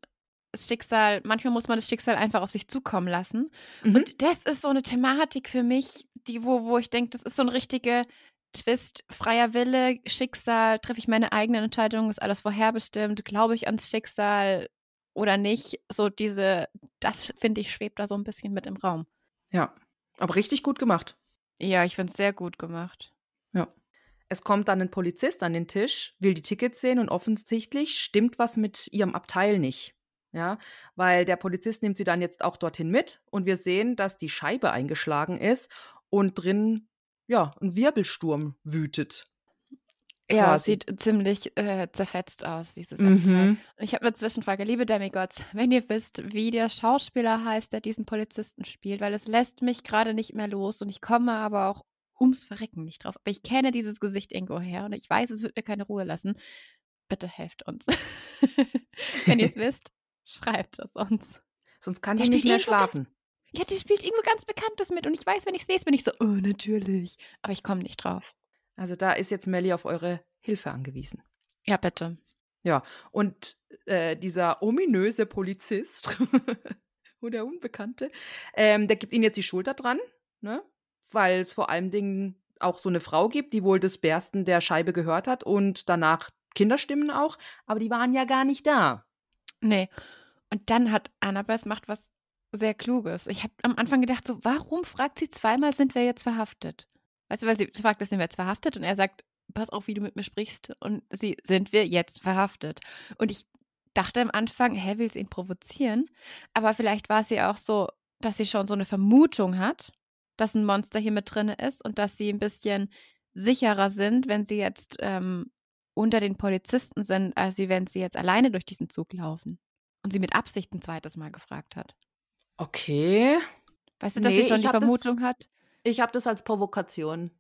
das Schicksal, manchmal muss man das Schicksal einfach auf sich zukommen lassen. Mhm. Und das ist so eine Thematik für mich, die, wo, wo ich denke, das ist so ein richtiger Twist, freier Wille, Schicksal, treffe ich meine eigenen Entscheidungen, ist alles vorherbestimmt, glaube ich ans Schicksal oder nicht. So diese, das finde ich, schwebt da so ein bisschen mit im Raum. Ja, aber richtig gut gemacht. Ja, ich finde es sehr gut gemacht. Ja. Es kommt dann ein Polizist an den Tisch, will die Tickets sehen und offensichtlich stimmt was mit ihrem Abteil nicht. Ja, weil der Polizist nimmt sie dann jetzt auch dorthin mit und wir sehen, dass die Scheibe eingeschlagen ist und drin, ja, ein Wirbelsturm wütet. Ja, Quasi. sieht ziemlich äh, zerfetzt aus, dieses Mhm. Abteil. Und ich habe eine Zwischenfrage. Liebe Demigods, wenn ihr wisst, wie der Schauspieler heißt, der diesen Polizisten spielt, weil es lässt mich gerade nicht mehr los und ich komme aber auch ums Verrecken nicht drauf. Aber ich kenne dieses Gesicht irgendwo her und ich weiß, es wird mir keine Ruhe lassen. Bitte helft uns. wenn ihr es wisst, schreibt es uns. Sonst kann Der die nicht mehr schlafen. Ja, die spielt irgendwo ganz Bekanntes mit und ich weiß, wenn ich es lese, bin ich so, oh, natürlich. Aber ich komme nicht drauf. Also da ist jetzt Melly auf eure Hilfe angewiesen. Ja, bitte. Und äh, dieser ominöse Polizist oder Unbekannte, ähm, der gibt ihnen jetzt die Schulter dran, ne? weil es vor allen Dingen auch so eine Frau gibt, die wohl das Bersten der Scheibe gehört hat und danach Kinderstimmen auch, aber die waren ja gar nicht da. Nee. Und dann hat Annabeth macht was sehr Kluges. Ich habe am Anfang gedacht, so, warum fragt sie zweimal, sind wir jetzt verhaftet? Weißt du, weil sie fragt, sind wir jetzt verhaftet? Und er sagt, pass auf, wie du mit mir sprichst. Und sie, sind wir jetzt verhaftet? Und ich dachte am Anfang, hä, will sie ihn provozieren? Aber vielleicht war sie auch so, dass sie schon so eine Vermutung hat, dass ein Monster hier mit drin ist und dass sie ein bisschen sicherer sind, wenn sie jetzt ähm, unter den Polizisten sind, als wenn sie jetzt alleine durch diesen Zug laufen. Und sie mit Absicht ein zweites Mal gefragt hat. Okay. Weißt du, dass Nee, sie schon ich die hab das- Vermutung hat? Ich habe das als Provokation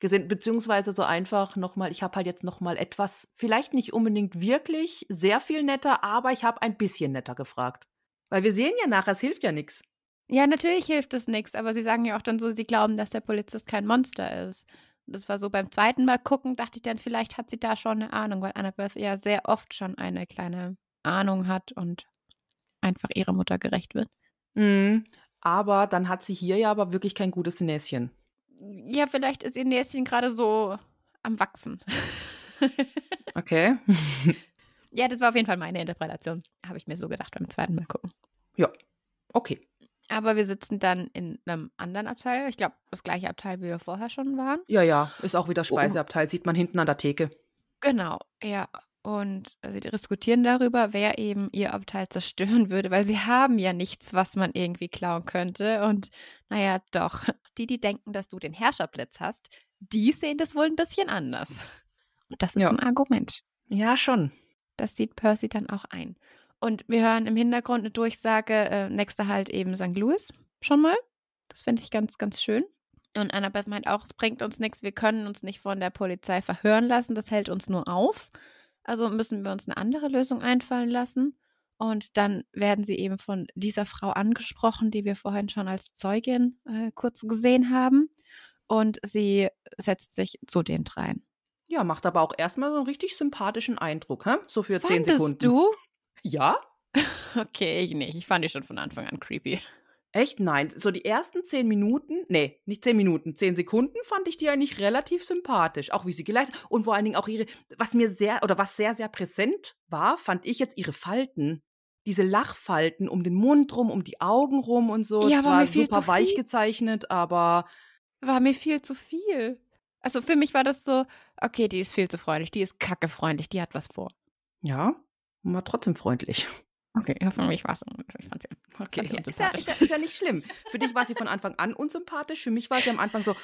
gesehen, beziehungsweise so einfach nochmal, ich habe halt jetzt nochmal etwas, vielleicht nicht unbedingt wirklich sehr viel netter, aber ich habe ein bisschen netter gefragt. Weil wir sehen ja nachher, es hilft ja nichts. Ja, natürlich hilft es nichts, aber sie sagen ja auch dann so, sie glauben, dass der Polizist kein Monster ist. Und Das war so beim zweiten Mal gucken, dachte ich dann, vielleicht hat sie da schon eine Ahnung, weil Annabeth ja sehr oft schon eine kleine Ahnung hat und einfach ihrer Mutter gerecht wird. Mhm. Aber dann hat sie hier ja aber wirklich kein gutes Näschen. Ja, vielleicht ist ihr Näschen gerade so am Wachsen. Okay. ja, das war auf jeden Fall meine Interpretation. Habe ich mir so gedacht beim zweiten Mal gucken. Okay. Aber wir sitzen dann in einem anderen Abteil. Ich glaube, das gleiche Abteil, wie wir vorher schon waren. Ja, ja, ist auch wieder Speiseabteil, sieht man hinten an der Theke. Genau, ja. Und sie diskutieren darüber, wer eben ihr Abteil zerstören würde, weil sie haben ja nichts, was man irgendwie klauen könnte. Und naja, doch, die, die denken, dass du den Herrscherblitz hast, die sehen das wohl ein bisschen anders. Und das ist Ja. ein Argument. Ja, schon. Das sieht Percy dann auch ein. Und wir hören im Hintergrund eine Durchsage, äh, nächster halt eben St. Louis schon mal. Das finde ich ganz, ganz schön. Und Annabeth meint auch, es bringt uns nichts, wir können uns nicht von der Polizei verhören lassen, das hält uns nur auf. Also müssen wir uns eine andere Lösung einfallen lassen. Und dann werden sie eben von dieser Frau angesprochen, die wir vorhin schon als Zeugin äh, kurz gesehen haben. Und sie setzt sich zu den dreien. Ja, macht aber auch erstmal so einen richtig sympathischen Eindruck, hä? So für zehn Fandest Sekunden. du? Ja? Okay, ich nicht. Ich fand die schon von Anfang an creepy. Echt? Nein. So die ersten zehn Minuten, nee, nicht zehn Minuten, zehn Sekunden fand ich die eigentlich relativ sympathisch. Auch wie sie geleitet und vor allen Dingen auch ihre, was mir sehr, oder was sehr, sehr präsent war, fand ich jetzt ihre Falten. Diese Lachfalten um den Mund rum, um die Augen rum und so. Ja, war war mir viel super zu weich viel. gezeichnet, aber war mir viel zu viel. Also für mich war das so, okay, die ist viel zu freundlich, die ist kackefreundlich, die hat was vor. Ja, war trotzdem freundlich. Okay, ja, für mich war es. Okay, ja, ist, ja, ist, ja, ist, ja, nicht schlimm. Für dich war sie von Anfang an unsympathisch. Für mich war sie am Anfang so,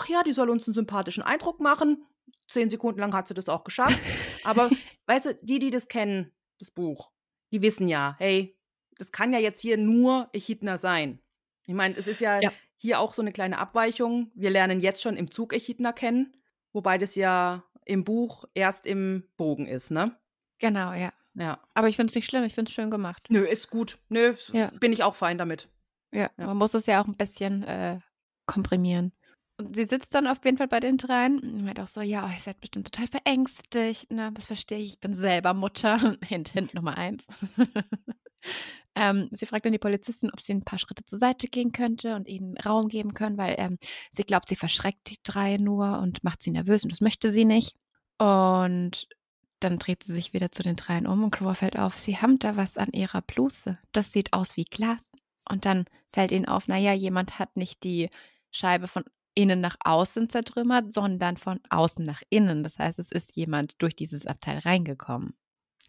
ach ja, die soll uns einen sympathischen Eindruck machen. Zehn Sekunden lang hat sie das auch geschafft. Aber weißt du, die, die das kennen, das Buch, die wissen ja, hey, das kann ja jetzt hier nur Echidna sein. Ich meine, es ist ja, ja, hier auch so eine kleine Abweichung. Wir lernen jetzt schon im Zug Echidna kennen, wobei das ja im Buch erst im Bogen ist, ne? Genau, ja. Ja. Aber ich finde es nicht schlimm, ich finde es schön gemacht. Nö, ist gut. Nö, ja. bin ich auch fein damit. Ja, ja, man muss es ja auch ein bisschen äh, komprimieren. Und sie sitzt dann auf jeden Fall bei den dreien und meint auch so, ja, oh, ihr seid bestimmt total verängstigt. Na, das verstehe ich, ich bin selber Mutter. Hint, Hint Nummer eins. ähm, sie fragt dann die Polizisten, ob sie ein paar Schritte zur Seite gehen könnte und ihnen Raum geben können, weil ähm, sie glaubt, sie verschreckt die drei nur und macht sie nervös und das möchte sie nicht. Und dann dreht sie sich wieder zu den dreien um und Clover fällt auf, sie haben da was an ihrer Bluse. Das sieht aus wie Glas. Und dann fällt ihnen auf, naja, jemand hat nicht die Scheibe von innen nach außen zertrümmert, sondern von außen nach innen. Das heißt, es ist jemand durch dieses Abteil reingekommen.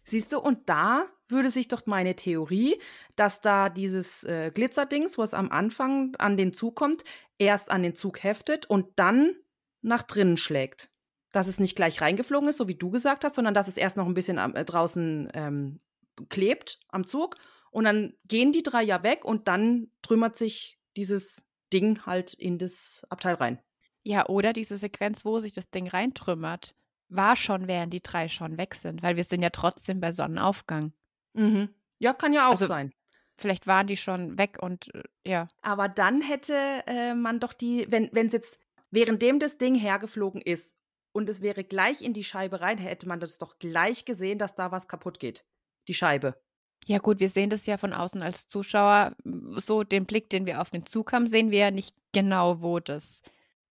Siehst du, und da würde sich doch meine Theorie, dass da dieses äh, Glitzerdings, was am Anfang an den Zug kommt, erst an den Zug heftet und dann nach drinnen schlägt dass es nicht gleich reingeflogen ist, so wie du gesagt hast, sondern dass es erst noch ein bisschen am, äh, draußen ähm, klebt am Zug. Und dann gehen die drei ja weg und dann trümmert sich dieses Ding halt in das Abteil rein. Ja, oder diese Sequenz, wo sich das Ding reintrümmert, war schon, während die drei schon weg sind, weil wir sind ja trotzdem bei Sonnenaufgang. Mhm. Ja, kann ja auch also, sein. Vielleicht waren die schon weg und äh, ja. Aber dann hätte äh, man doch die, wenn es jetzt währenddem das Ding hergeflogen ist und es wäre gleich in die Scheibe rein, hätte man das doch gleich gesehen, dass da was kaputt geht. Die Scheibe. Ja, gut, wir sehen das ja von außen als Zuschauer. So den Blick, den wir auf den Zug haben, sehen wir ja nicht genau, wo das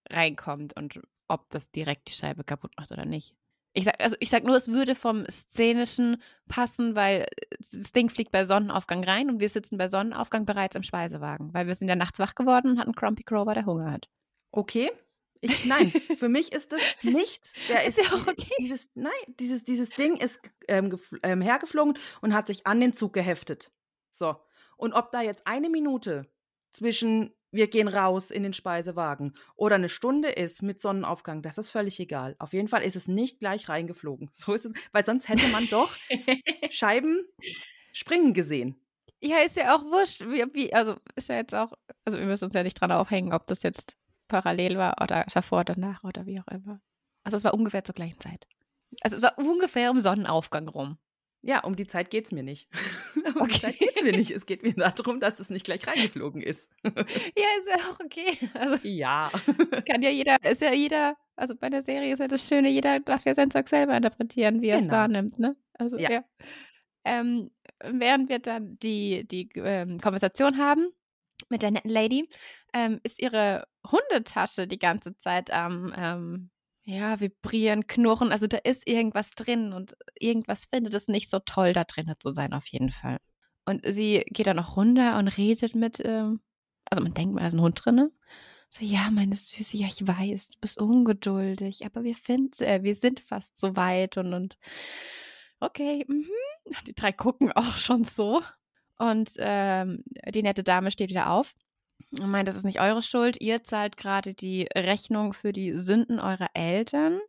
reinkommt und ob das direkt die Scheibe kaputt macht oder nicht. Ich sag, also ich sag nur, es würde vom Szenischen passen, weil das Ding fliegt bei Sonnenaufgang rein und wir sitzen bei Sonnenaufgang bereits im Speisewagen, weil wir sind ja nachts wach geworden und hatten Crumpy Crow, der Hunger hat. Okay, ich, nein, für mich ist das nicht. Der ist, ist ja auch okay. Dieses, nein, dieses, dieses Ding ist ähm, ähm, hergeflogen und hat sich an den Zug geheftet. So. Und ob da jetzt eine Minute zwischen wir gehen raus in den Speisewagen oder eine Stunde ist mit Sonnenaufgang, das ist völlig egal. Auf jeden Fall ist es nicht gleich reingeflogen. So ist es, weil sonst hätte man doch Scheiben springen gesehen. Ja, ist ja auch wurscht. Wie, wie, also ist ja jetzt auch, also wir müssen uns ja nicht dran aufhängen, ob das jetzt parallel war oder davor, danach oder wie auch immer. Also es war ungefähr zur gleichen Zeit. Also es war ungefähr im Sonnenaufgang rum. Ja, um die Zeit geht es mir nicht. um okay. die Zeit geht es mir nicht. Es geht mir darum, dass es nicht gleich reingeflogen ist. ja, ist ja auch okay. Also, ja. Kann ja jeder, ist ja jeder, also bei der Serie ist ja das Schöne, jeder darf ja sein Zeug selber interpretieren, wie er es genau. wahrnimmt, ne? Also, ja. ja. Ähm, während wir dann die, die ähm, Konversation haben mit der netten Lady, ähm, ist ihre Hundetasche die ganze Zeit am ähm, ja, vibrieren, knurren. Also da ist irgendwas drin und irgendwas findet es nicht so toll, da drin zu sein, auf jeden Fall. Und sie geht dann noch runter und redet mit, ähm, also man denkt, da ist ein Hund drin. So, ja, meine Süße, ja, ich weiß, du bist ungeduldig, aber wir, find, äh, wir sind fast so weit und, und okay, mhm. die drei gucken auch schon so. Und ähm, die nette Dame steht wieder auf und meint, das ist nicht eure Schuld. Ihr zahlt gerade die Rechnung für die Sünden eurer Eltern.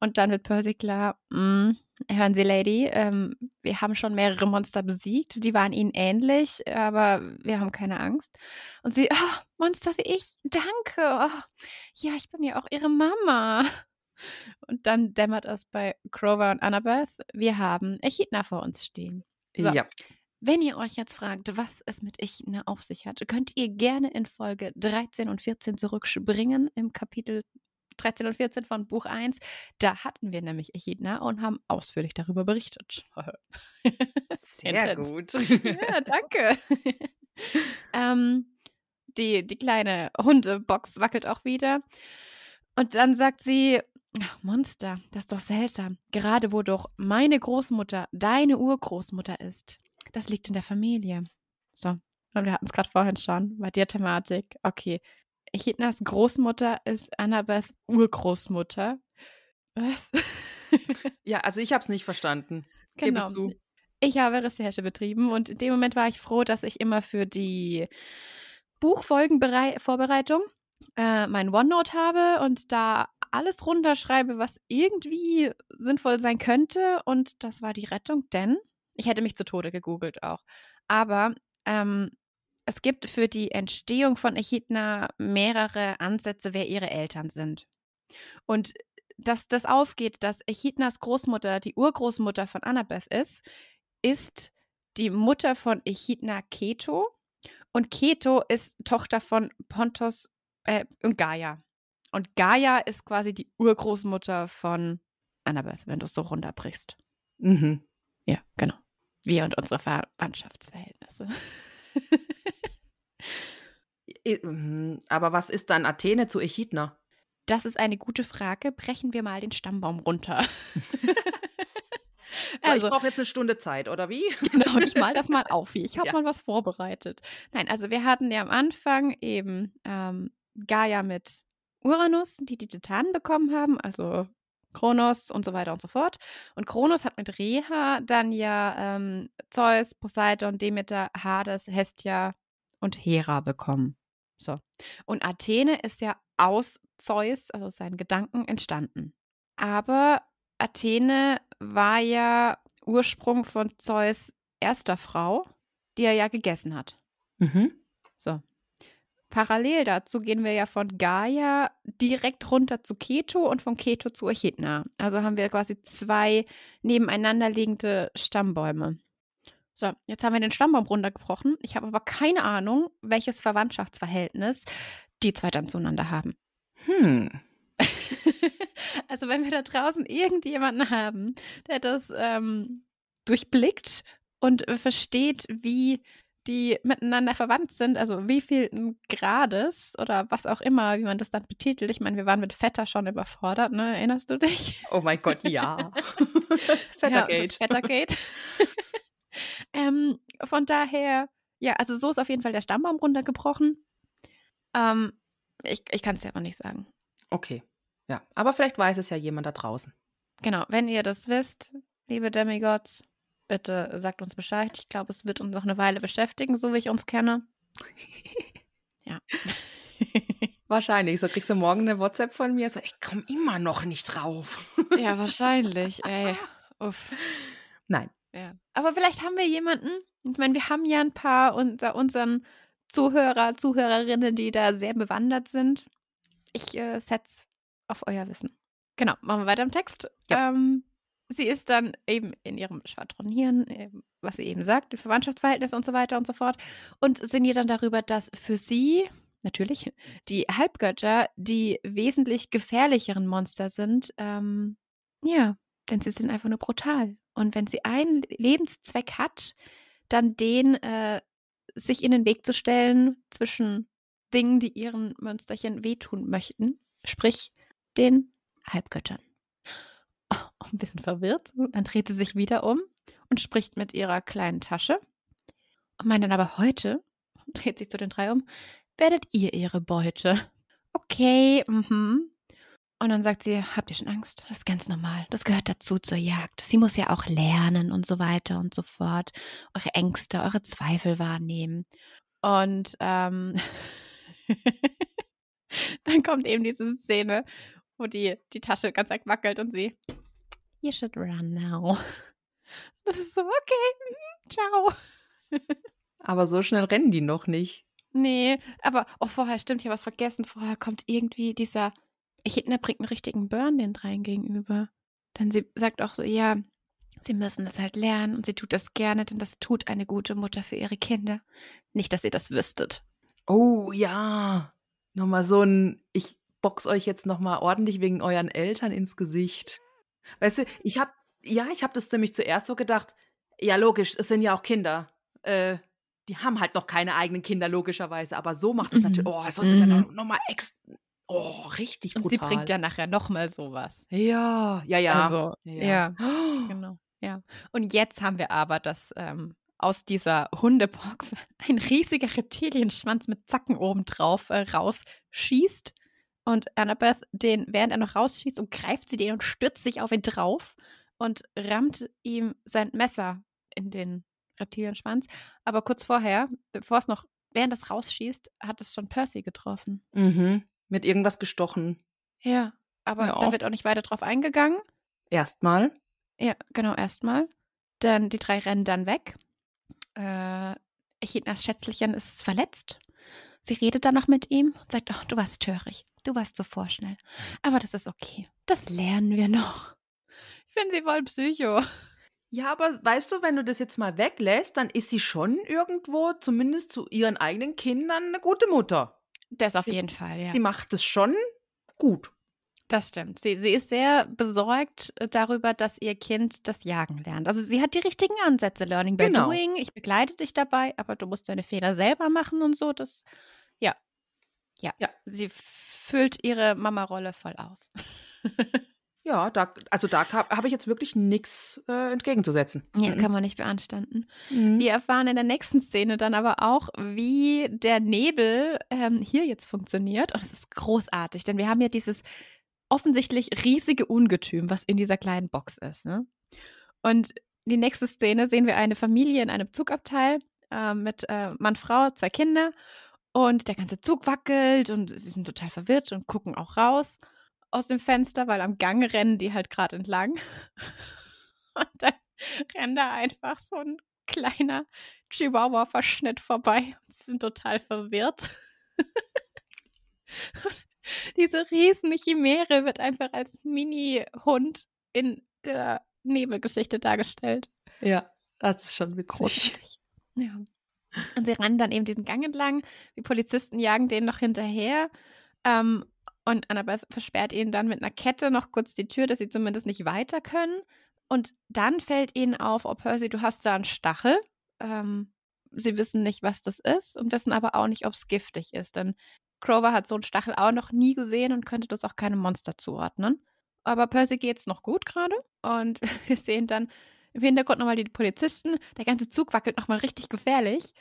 Und dann wird Percy klar, mm, hören Sie, Lady, ähm, wir haben schon mehrere Monster besiegt. Die waren ihnen ähnlich, aber wir haben keine Angst. Und sie, oh, Monster wie ich, danke. Oh, ja, ich bin ja auch Ihre Mama. Und dann dämmert es bei Crover und Annabeth, wir haben Echidna vor uns stehen. So. Ja. Wenn ihr euch jetzt fragt, was es mit Echidna auf sich hat, könnt ihr gerne in Folge 13 und 14 zurückspringen im Kapitel 13 und 14 von Buch 1. Da hatten wir nämlich Echidna und haben ausführlich darüber berichtet. Sehr gut. Ja, danke. ähm, die, die kleine Hundebox wackelt auch wieder. Und dann sagt sie, Monster, das ist doch seltsam. Gerade wo doch meine Großmutter deine Urgroßmutter ist. Das liegt in der Familie. So, wir hatten es gerade vorhin schon bei der Thematik. Okay. Echidnas Großmutter ist Annabeths Urgroßmutter. Was? Ja, also ich habe es nicht verstanden. Gebe Genau. ich zu. Ich habe Recherche betrieben und in dem Moment war ich froh, dass ich immer für die Buchfolgenvorbereitung äh, mein OneNote habe und da alles runterschreibe, was irgendwie sinnvoll sein könnte. Und das war die Rettung, denn ich hätte mich zu Tode gegoogelt auch. Aber ähm, es gibt für die Entstehung von Echidna mehrere Ansätze, wer ihre Eltern sind. Und dass das aufgeht, dass Echidnas Großmutter die Urgroßmutter von Annabeth ist, ist die Mutter von Echidna Keto. Und Keto ist Tochter von Pontos äh, und Gaia. Und Gaia ist quasi die Urgroßmutter von Annabeth, wenn du es so runterbrichst. Mhm. Ja, genau. Wir und unsere Verwandtschaftsverhältnisse. Mhm. Aber was ist dann Athene zu Echidna? Das ist eine gute Frage. Brechen wir mal den Stammbaum runter. So, also, ich brauche jetzt eine Stunde Zeit, oder wie? genau, ich mal das mal auf hier. Ich habe Ja. mal was vorbereitet. Nein, also wir hatten ja am Anfang eben ähm, Gaia mit Uranus, die die Titanen bekommen haben, also Kronos und so weiter und so fort. Und Kronos hat mit Reha dann ja ähm, Zeus, Poseidon, Demeter, Hades, Hestia und Hera bekommen. So. Und Athene ist ja aus Zeus, also seinen Gedanken, entstanden. Aber Athene war ja Ursprung von Zeus erster Frau, die er ja gegessen hat. Mhm. So. Parallel dazu gehen wir ja von Gaia direkt runter zu Keto und von Keto zu Echidna. Also haben wir quasi zwei nebeneinander liegende Stammbäume. So, jetzt haben wir den Stammbaum runtergebrochen. Ich habe aber keine Ahnung, welches Verwandtschaftsverhältnis die zwei dann zueinander haben. Hm. also wenn wir da draußen irgendjemanden haben, der das ähm, durchblickt und versteht, wie die miteinander verwandt sind, also wie viel Grades oder was auch immer, wie man das dann betitelt. Ich meine, wir waren mit Vetter schon überfordert, ne? Erinnerst du dich? Oh mein Gott, ja. das Ja, Vettergate. das Vettergate. ähm, von daher, ja, also so ist auf jeden Fall der Stammbaum runtergebrochen. Ähm, ich ich kann es dir aber nicht sagen. Okay. Ja, aber vielleicht weiß es ja jemand da draußen. Genau, wenn ihr das wisst, liebe Demigods, bitte sagt uns Bescheid. Ich glaube, es wird uns noch eine Weile beschäftigen, so wie ich uns kenne. Ja. Wahrscheinlich. So kriegst du morgen eine WhatsApp von mir. So, ich komme immer noch nicht drauf. ja, wahrscheinlich, ey. Uff. Nein. Ja. Aber vielleicht haben wir jemanden, ich meine, wir haben ja ein paar unter unseren Zuhörer, Zuhörerinnen, die da sehr bewandert sind. Ich äh, setze auf euer Wissen. Genau, machen wir weiter im Text. Ja. Ähm, sie ist dann eben in ihrem Schwadronieren, eben, was sie eben sagt, Verwandtschaftsverhältnis und so weiter und so fort. Und sinniert dann darüber, dass für sie, natürlich, die Halbgötter die wesentlich gefährlicheren Monster sind. Ähm, ja, denn sie sind einfach nur brutal. Und wenn sie einen Lebenszweck hat, dann den, äh, sich in den Weg zu stellen zwischen Dingen, die ihren Mönsterchen wehtun möchten, sprich den Halbgöttern. Oh, ein bisschen verwirrt. Dann dreht sie sich wieder um und spricht mit ihrer kleinen Tasche. Und meint dann aber heute, dreht sich zu den drei um, werdet ihr ihre Beute. Okay, mhm. Und dann sagt sie, habt ihr schon Angst? Das ist ganz normal. Das gehört dazu zur Jagd. Sie muss ja auch lernen und so weiter und so fort. Eure Ängste, eure Zweifel wahrnehmen. Und ähm, dann kommt eben diese Szene, wo die, die Tasche ganz arg wackelt und sie, you should run now. Das ist so, okay, mhm, ciao. Aber so schnell rennen die noch nicht. Nee, aber oh, vorher stimmt, ich habe was vergessen. Vorher kommt irgendwie dieser, Echidna bringt einen richtigen Burn den dreien gegenüber. Denn sie sagt auch so, ja, sie müssen das halt lernen und sie tut das gerne, denn das tut eine gute Mutter für ihre Kinder. Nicht, dass ihr das wüsstet. Oh ja. Nochmal so ein, ich box euch jetzt nochmal ordentlich wegen euren Eltern ins Gesicht. Weißt du, ich hab, ja, ich hab das nämlich zuerst so gedacht, ja logisch, es sind ja auch Kinder. Äh, die haben halt noch keine eigenen Kinder, logischerweise. Aber so macht es Mhm. natürlich, oh, so ist es ja Mhm. noch, noch mal extra, oh, richtig Und brutal. sie bringt ja nachher nochmal sowas. Ja, ja, ja. Also, Ja, ja, Oh, genau. Ja. Und jetzt haben wir aber das ähm, aus dieser Hundebox ein riesiger Reptilienschwanz mit Zacken obendrauf äh, rausschießt. Und Annabeth den, während er noch rausschießt, und greift sie den und stürzt sich auf ihn drauf und rammt ihm sein Messer in den Reptilienschwanz. Aber kurz vorher, bevor es noch, während es rausschießt, hat es schon Percy getroffen. Mhm. Mit irgendwas gestochen. Ja, aber Ja. da wird auch nicht weiter drauf eingegangen. Erstmal. Ja, genau, erstmal. Dann die drei rennen dann weg. Äh, Echidnas Schätzlichen ist verletzt. Sie redet dann noch mit ihm und sagt, oh, du warst töricht. Du warst so vorschnell. Aber das ist okay. Das lernen wir noch. Ich finde sie voll psycho. Ja, aber weißt du, wenn du das jetzt mal weglässt, dann ist sie schon irgendwo, zumindest zu ihren eigenen Kindern, eine gute Mutter. Das auf Sie- jeden Fall, ja. Sie macht es schon gut. Das stimmt. Sie, sie ist sehr besorgt äh, darüber, dass ihr Kind das Jagen lernt. Also sie hat die richtigen Ansätze. Learning by Genau. doing. Ich begleite dich dabei, aber du musst deine Fehler selber machen und so. Das, ja. Ja. Ja. Sie füllt ihre Mama-Rolle voll aus. Ja, da, also da habe ich jetzt wirklich nichts äh, entgegenzusetzen. Ja, Mhm. kann man nicht beanstanden. Mhm. Wir erfahren in der nächsten Szene dann aber auch, wie der Nebel ähm, hier jetzt funktioniert. Und es ist großartig, denn wir haben ja dieses offensichtlich riesige Ungetüm, was in dieser kleinen Box ist. Ne? Und die nächste Szene sehen wir eine Familie in einem Zugabteil äh, mit äh, Mann, Frau, zwei Kinder. Und der ganze Zug wackelt und sie sind total verwirrt und gucken auch raus aus dem Fenster, weil am Gang rennen die halt gerade entlang. Und dann rennt da einfach so ein kleiner Chihuahua-Verschnitt vorbei. Sie sind total verwirrt. Diese riesen Chimäre wird einfach als Mini-Hund in der Nebelgeschichte dargestellt. Ja, das ist schon witzig. Großartig. Ja. Und sie rennen dann eben diesen Gang entlang. Die Polizisten jagen denen noch hinterher. Ähm, und Annabeth versperrt ihnen dann mit einer Kette noch kurz die Tür, dass sie zumindest nicht weiter können. Und dann fällt ihnen auf, oh Percy, du hast da einen Stachel. Ähm, sie wissen nicht, was das ist und wissen aber auch nicht, ob es giftig ist. Denn Grover hat so einen Stachel auch noch nie gesehen und könnte das auch keinem Monster zuordnen. Aber Percy geht's noch gut gerade. Und wir sehen dann im Hintergrund nochmal die Polizisten. Der ganze Zug wackelt nochmal richtig gefährlich.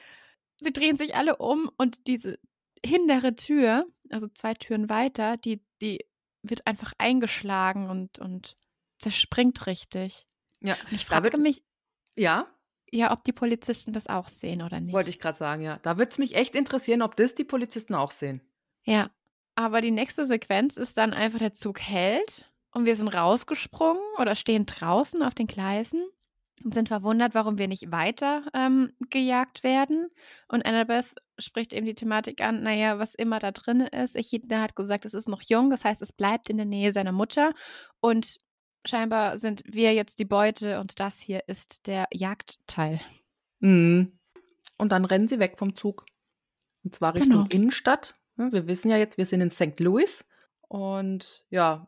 Sie drehen sich alle um und diese hintere Tür, also zwei Türen weiter, die, die wird einfach eingeschlagen und, und zerspringt richtig. Ja, Und ich frage mich, ja, ja, ob die Polizisten das auch sehen oder nicht. wollte ich gerade sagen, ja. Da würde es mich echt interessieren, ob das die Polizisten auch sehen. Ja, aber die nächste Sequenz ist dann einfach, der Zug hält und wir sind rausgesprungen oder stehen draußen auf den Gleisen und sind verwundert, warum wir nicht weiter ähm, gejagt werden. Und Annabeth spricht eben die Thematik an, naja, was immer da drin ist. Echidna hat gesagt, es ist noch jung, das heißt, es bleibt in der Nähe seiner Mutter und scheinbar sind wir jetzt die Beute und das hier ist der Jagdteil. Mhm. Und dann rennen sie weg vom Zug. Und zwar Richtung Genau. Innenstadt. Wir wissen ja jetzt, wir sind in St. Louis. Und ja,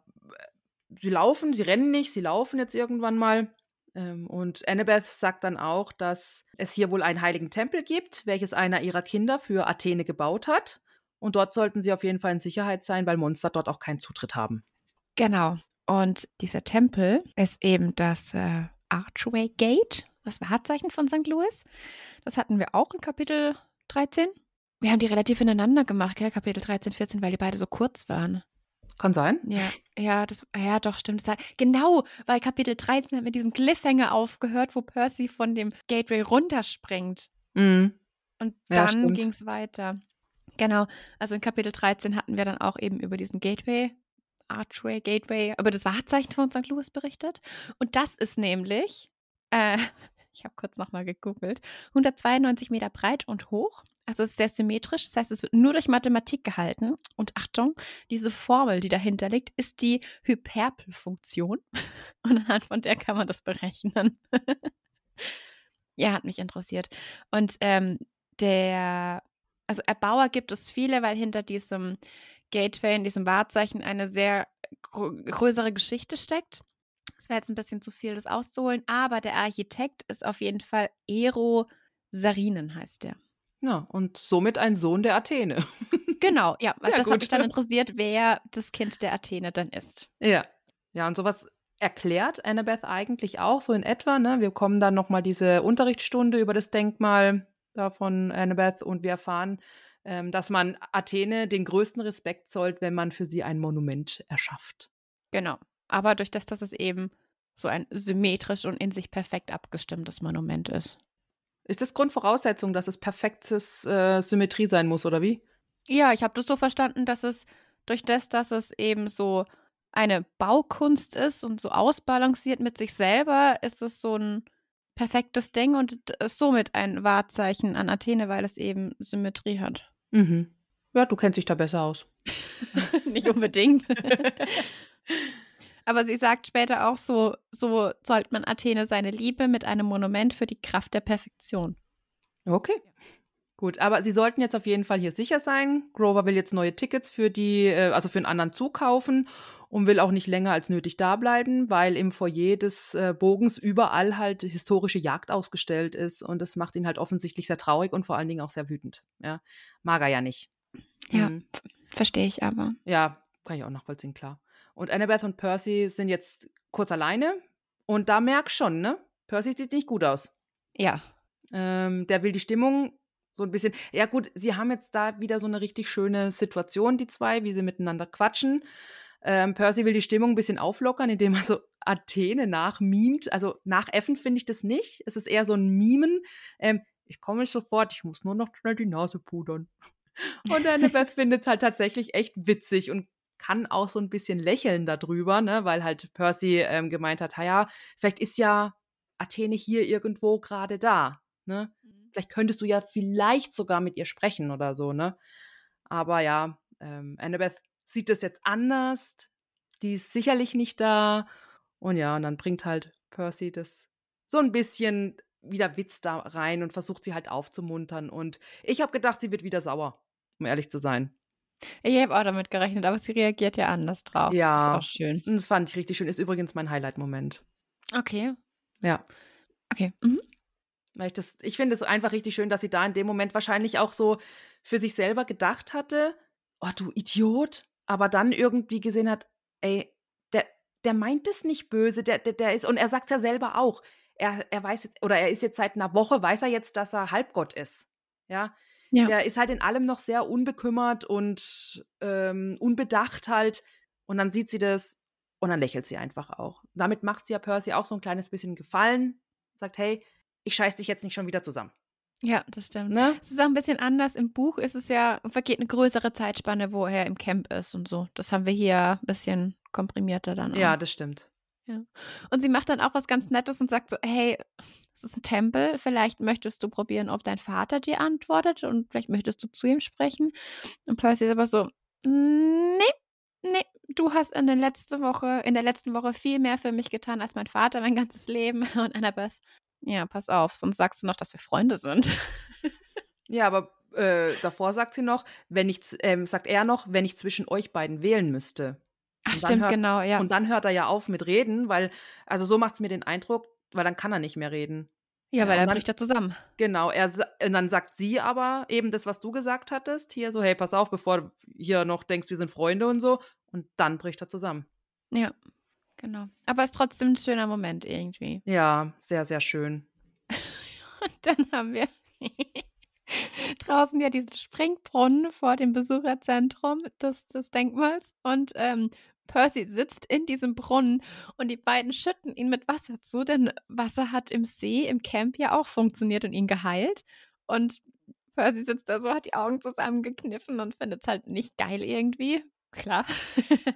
sie laufen, sie rennen nicht, sie laufen jetzt irgendwann mal. Ähm, Und Annabeth sagt dann auch, dass es hier wohl einen heiligen Tempel gibt, welches einer ihrer Kinder für Athene gebaut hat. Und dort sollten sie auf jeden Fall in Sicherheit sein, weil Monster dort auch keinen Zutritt haben. Genau. Und dieser Tempel ist eben das äh, Archway Gate, das Wahrzeichen von St. Louis. Das hatten wir auch in Kapitel 13. Wir haben die relativ ineinander gemacht, gell? Kapitel 13, 14, weil die beide so kurz waren. Kann sein. Ja, ja, das, ja, doch, stimmt. Genau, weil Kapitel 13 hat mit diesem Cliffhanger aufgehört, wo Percy von dem Gateway runterspringt. Mhm. Und Ja, dann stimmt. ging es weiter. Genau, also in Kapitel 13 hatten wir dann auch eben über diesen Gateway, Archway, Gateway, über das Wahrzeichen von St. Louis berichtet. Und das ist nämlich, äh, ich habe kurz nochmal gegoogelt, 192 Meter breit und hoch. Also es ist sehr symmetrisch, das heißt, es wird nur durch Mathematik gehalten. Und Achtung, diese Formel, die dahinter liegt, ist die Hyperpelfunktion. Und anhand von der kann man das berechnen. ja, hat mich interessiert. Und ähm, der, also Erbauer gibt es viele, weil hinter diesem Gateway, in diesem Wahrzeichen eine sehr größere Geschichte steckt. Es wäre jetzt ein bisschen zu viel, das auszuholen, aber der Architekt ist auf jeden Fall Ero Sarinen, heißt der. Ja, und somit ein Sohn der Athene. Genau, ja, weil Sehr das hat gut. mich dann interessiert, wer das Kind der Athene dann ist. Ja. Ja, und sowas erklärt Annabeth eigentlich auch so in etwa. Ne? Wir kommen dann nochmal diese Unterrichtsstunde über das Denkmal da von Annabeth und wir erfahren, ähm, dass man Athene den größten Respekt zollt, wenn man für sie ein Monument erschafft. Genau. Aber durch das, dass es eben so ein symmetrisch und in sich perfekt abgestimmtes Monument ist. Ist das Grundvoraussetzung, dass es perfektes äh, Symmetrie sein muss, oder wie? Ja, ich habe das so verstanden, dass es durch das, dass es eben so eine Baukunst ist und so ausbalanciert mit sich selber, ist es so ein perfektes Ding und somit ein Wahrzeichen an Athene, weil es eben Symmetrie hat. Mhm. Ja, du kennst dich da besser aus. Nicht unbedingt. Aber sie sagt später auch so, so zollt man Athene seine Liebe mit einem Monument für die Kraft der Perfektion. Okay. Gut, aber sie sollten jetzt auf jeden Fall hier sicher sein. Grover will jetzt neue Tickets für die, äh, also für einen anderen Zug kaufen und will auch nicht länger als nötig da bleiben, weil im Foyer des äh, Bogens überall halt historische Jagd ausgestellt ist und das macht ihn halt offensichtlich sehr traurig und vor allen Dingen auch sehr wütend. Ja, mag er ja nicht. Ja, mhm. verstehe ich aber. Ja, kann ich auch nachvollziehen, klar. Und Annabeth und Percy sind jetzt kurz alleine. Und da merkst schon, ne? Percy sieht nicht gut aus. Ja. Ähm, der will die Stimmung so ein bisschen. Ja, gut, sie haben jetzt da wieder so eine richtig schöne Situation, die zwei, wie sie miteinander quatschen. Ähm, Percy will die Stimmung ein bisschen auflockern, indem er so Athene nachmimt. Also nachäffen finde ich das nicht. Es ist eher so ein Mimen. Ähm, ich komme sofort, ich muss nur noch schnell die Nase pudern. Und Annabeth findet es halt tatsächlich echt witzig und kann auch so ein bisschen lächeln darüber, ne, weil halt Percy ähm, gemeint hat, ja, vielleicht ist ja Athene hier irgendwo gerade da, ne? Mhm. Vielleicht könntest du ja vielleicht sogar mit ihr sprechen oder so, ne? Aber ja, ähm, Annabeth sieht das jetzt anders. Die ist sicherlich nicht da. Und ja, und dann bringt halt Percy das so ein bisschen wieder Witz da rein und versucht sie halt aufzumuntern. Und ich habe gedacht, sie wird wieder sauer, um ehrlich zu sein. Ich habe auch damit gerechnet, aber sie reagiert ja anders drauf. Ja. Das ist auch schön. Das fand ich richtig schön. Ist übrigens mein Highlight-Moment. Okay. Ja. Okay. Mhm. Weil ich das, ich finde es einfach richtig schön, dass sie da in dem Moment wahrscheinlich auch so für sich selber gedacht hatte, oh du Idiot, aber dann irgendwie gesehen hat, ey, der, der meint es nicht böse, der, der, der ist, und er sagt es ja selber auch, er, er weiß jetzt, oder er ist jetzt seit einer Woche, weiß er jetzt, dass er Halbgott ist. Ja, ja. Der ist halt in allem noch sehr unbekümmert und ähm, unbedacht halt. Und dann sieht sie das und dann lächelt sie einfach auch. Damit macht sie ja Percy auch so ein kleines bisschen Gefallen. Sagt, hey, ich scheiß dich jetzt nicht schon wieder zusammen. Ja, das stimmt. Ne? Es ist auch ein bisschen anders. Im Buch ist es ja, vergeht eine größere Zeitspanne, wo er im Camp ist und so. Das haben wir hier ein bisschen komprimierter dann. Auch. Ja, das stimmt. Ja. Und sie macht dann auch was ganz Nettes und sagt so, hey, es ist ein Tempel, vielleicht möchtest du probieren, ob dein Vater dir antwortet und vielleicht möchtest du zu ihm sprechen. Und Percy ist aber so, nee, nee, du hast in der letzten Woche, in der letzten Woche viel mehr für mich getan als mein Vater mein ganzes Leben. Und Annabeth, ja, pass auf, sonst sagst du noch, dass wir Freunde sind. ja, aber äh, davor sagt sie noch, wenn ich, ähm, sagt er noch, wenn ich zwischen euch beiden wählen müsste. Ach, stimmt, hört, genau, ja. Und dann hört er ja auf mit Reden, weil, also so macht es mir den Eindruck, weil dann kann er nicht mehr reden. Ja, weil ja, er bricht ja zusammen. Genau, er, und dann sagt sie aber eben das, was du gesagt hattest, hier so, hey, pass auf, bevor du hier noch denkst, wir sind Freunde und so. Und dann bricht er zusammen. Ja, genau. Aber es ist trotzdem ein schöner Moment irgendwie. Ja, sehr, sehr schön. und dann haben wir draußen ja diesen Springbrunnen vor dem Besucherzentrum des, des Denkmals. Und ähm, Percy sitzt in diesem Brunnen und die beiden schütten ihn mit Wasser zu, denn Wasser hat im See, im Camp ja auch funktioniert und ihn geheilt. Und Percy sitzt da so, hat die Augen zusammengekniffen und findet es halt nicht geil irgendwie. Klar.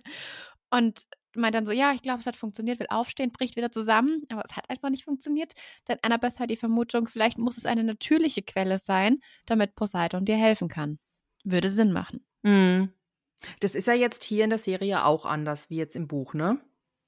und meint dann so, ja, ich glaube, es hat funktioniert, will aufstehen, bricht wieder zusammen, aber es hat einfach nicht funktioniert. Denn Annabeth hat die Vermutung, vielleicht muss es eine natürliche Quelle sein, damit Poseidon dir helfen kann. Würde Sinn machen. Mhm. Das ist ja jetzt hier in der Serie auch anders wie jetzt im Buch, ne?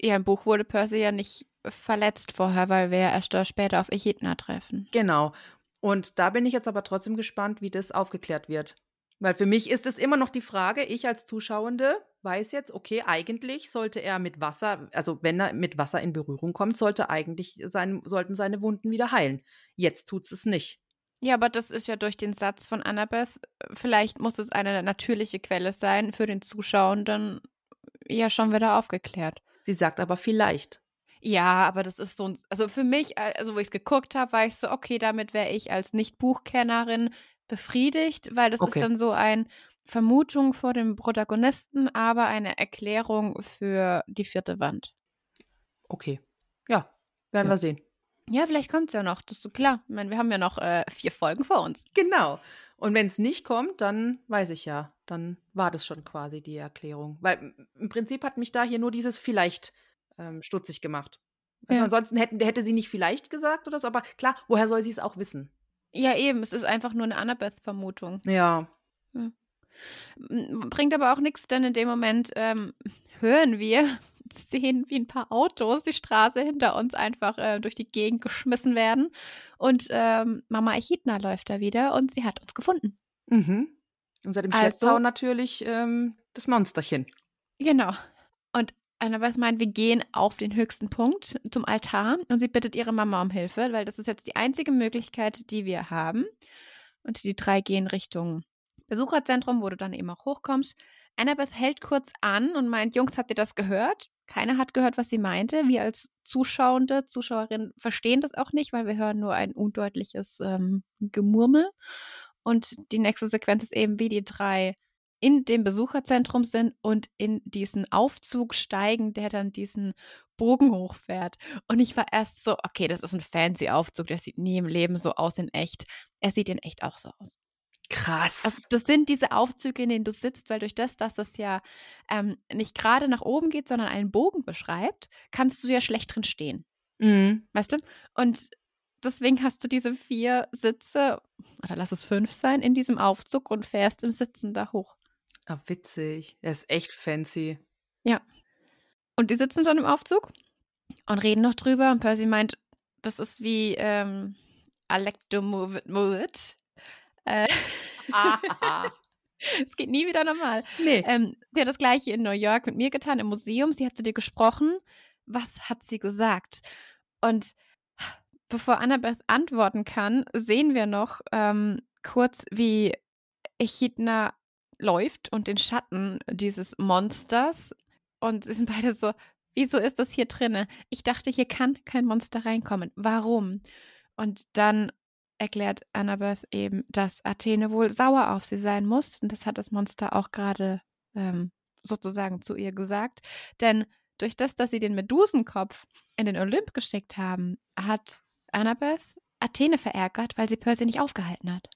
Ja, im Buch wurde Percy ja nicht verletzt vorher, weil wir erst da später auf Echidna treffen. Genau. Und da bin ich jetzt aber trotzdem gespannt, wie das aufgeklärt wird. Weil für mich ist es immer noch die Frage, ich als Zuschauende weiß jetzt, okay, eigentlich sollte er mit Wasser, also wenn er mit Wasser in Berührung kommt, sollte eigentlich sein, sollten seine Wunden wieder heilen. Jetzt tut es nicht. Ja, aber das ist ja durch den Satz von Annabeth, vielleicht muss es eine natürliche Quelle sein, für den Zuschauenden ja schon wieder aufgeklärt. Sie sagt aber vielleicht. Ja, aber das ist so ein, also für mich, äh, also wo ich es geguckt habe, war ich so, okay, damit wäre ich als Nicht-Buchkennerin befriedigt, weil das Okay. ist dann so ein Vermutung vor dem Protagonisten, aber eine Erklärung für die vierte Wand. Okay. Ja, werden Ja. wir sehen. Ja, vielleicht kommt es ja noch, das ist so klar. Ich meine, wir haben ja noch äh, vier Folgen vor uns. Genau. Und wenn es nicht kommt, dann weiß ich ja, dann war das schon quasi die Erklärung. Weil im Prinzip hat mich da hier nur dieses vielleicht ähm, stutzig gemacht. Also Ja. ansonsten hätten, hätte sie nicht vielleicht gesagt oder so, aber klar, woher soll sie es auch wissen? Ja, eben, es ist einfach nur eine Annabeth-Vermutung. Ja. M- Bringt aber auch nichts, denn in dem Moment ähm, hören wir, sehen, wie ein paar Autos die Straße hinter uns einfach äh, durch die Gegend geschmissen werden. Und ähm, Mama Echidna läuft da wieder und sie hat uns gefunden. Mhm. Und seit dem Also- Schlepptau natürlich ähm, das Monsterchen. Genau. Und Annabeth meint, wir gehen auf den höchsten Punkt zum Altar und sie bittet ihre Mama um Hilfe, weil das ist jetzt die einzige Möglichkeit, die wir haben. Und die drei gehen Richtung Besucherzentrum, wo du dann eben auch hochkommst. Annabeth hält kurz an und meint, Jungs, habt ihr das gehört? Keiner hat gehört, was sie meinte. Wir als Zuschauende, Zuschauerinnen verstehen das auch nicht, weil wir hören nur ein undeutliches ähm, Gemurmel. Und die nächste Sequenz ist eben, wie die drei in dem Besucherzentrum sind und in diesen Aufzug steigen, der dann diesen Bogen hochfährt. Und ich war erst so, okay, das ist ein fancy Aufzug, der sieht nie im Leben so aus in echt. Er sieht in echt auch so aus. Krass. Also das sind diese Aufzüge, in denen du sitzt, weil durch das, dass es ja ähm, nicht gerade nach oben geht, sondern einen Bogen beschreibt, kannst du ja schlecht drin stehen. mhm. Weißt du? Und deswegen hast du diese vier Sitze, oder lass es fünf sein, in diesem Aufzug und fährst im Sitzen da hoch. Ah, witzig. Er ist echt fancy. Und die sitzen dann im Aufzug und reden noch drüber. Und Percy meint, das ist wie ähm, Alecto Move It, Move It. Äh, es geht nie wieder normal. nee. Ähm, sie hat das gleiche in New York mit mir getan, im Museum. Sie hat zu dir gesprochen. Was hat sie gesagt? Und bevor Annabeth antworten kann, sehen wir noch ähm, kurz, wie Echidna läuft und den Schatten dieses Monsters. Und sie sind beide so, wieso ist das hier drinne? Ich dachte, hier kann kein Monster reinkommen. Warum? Und dann erklärt Annabeth eben, dass Athene wohl sauer auf sie sein muss. Und das hat das Monster auch gerade ähm, sozusagen zu ihr gesagt. Denn durch das, dass sie den Medusenkopf in den Olymp geschickt haben, hat Annabeth Athene verärgert, weil sie Percy nicht aufgehalten hat.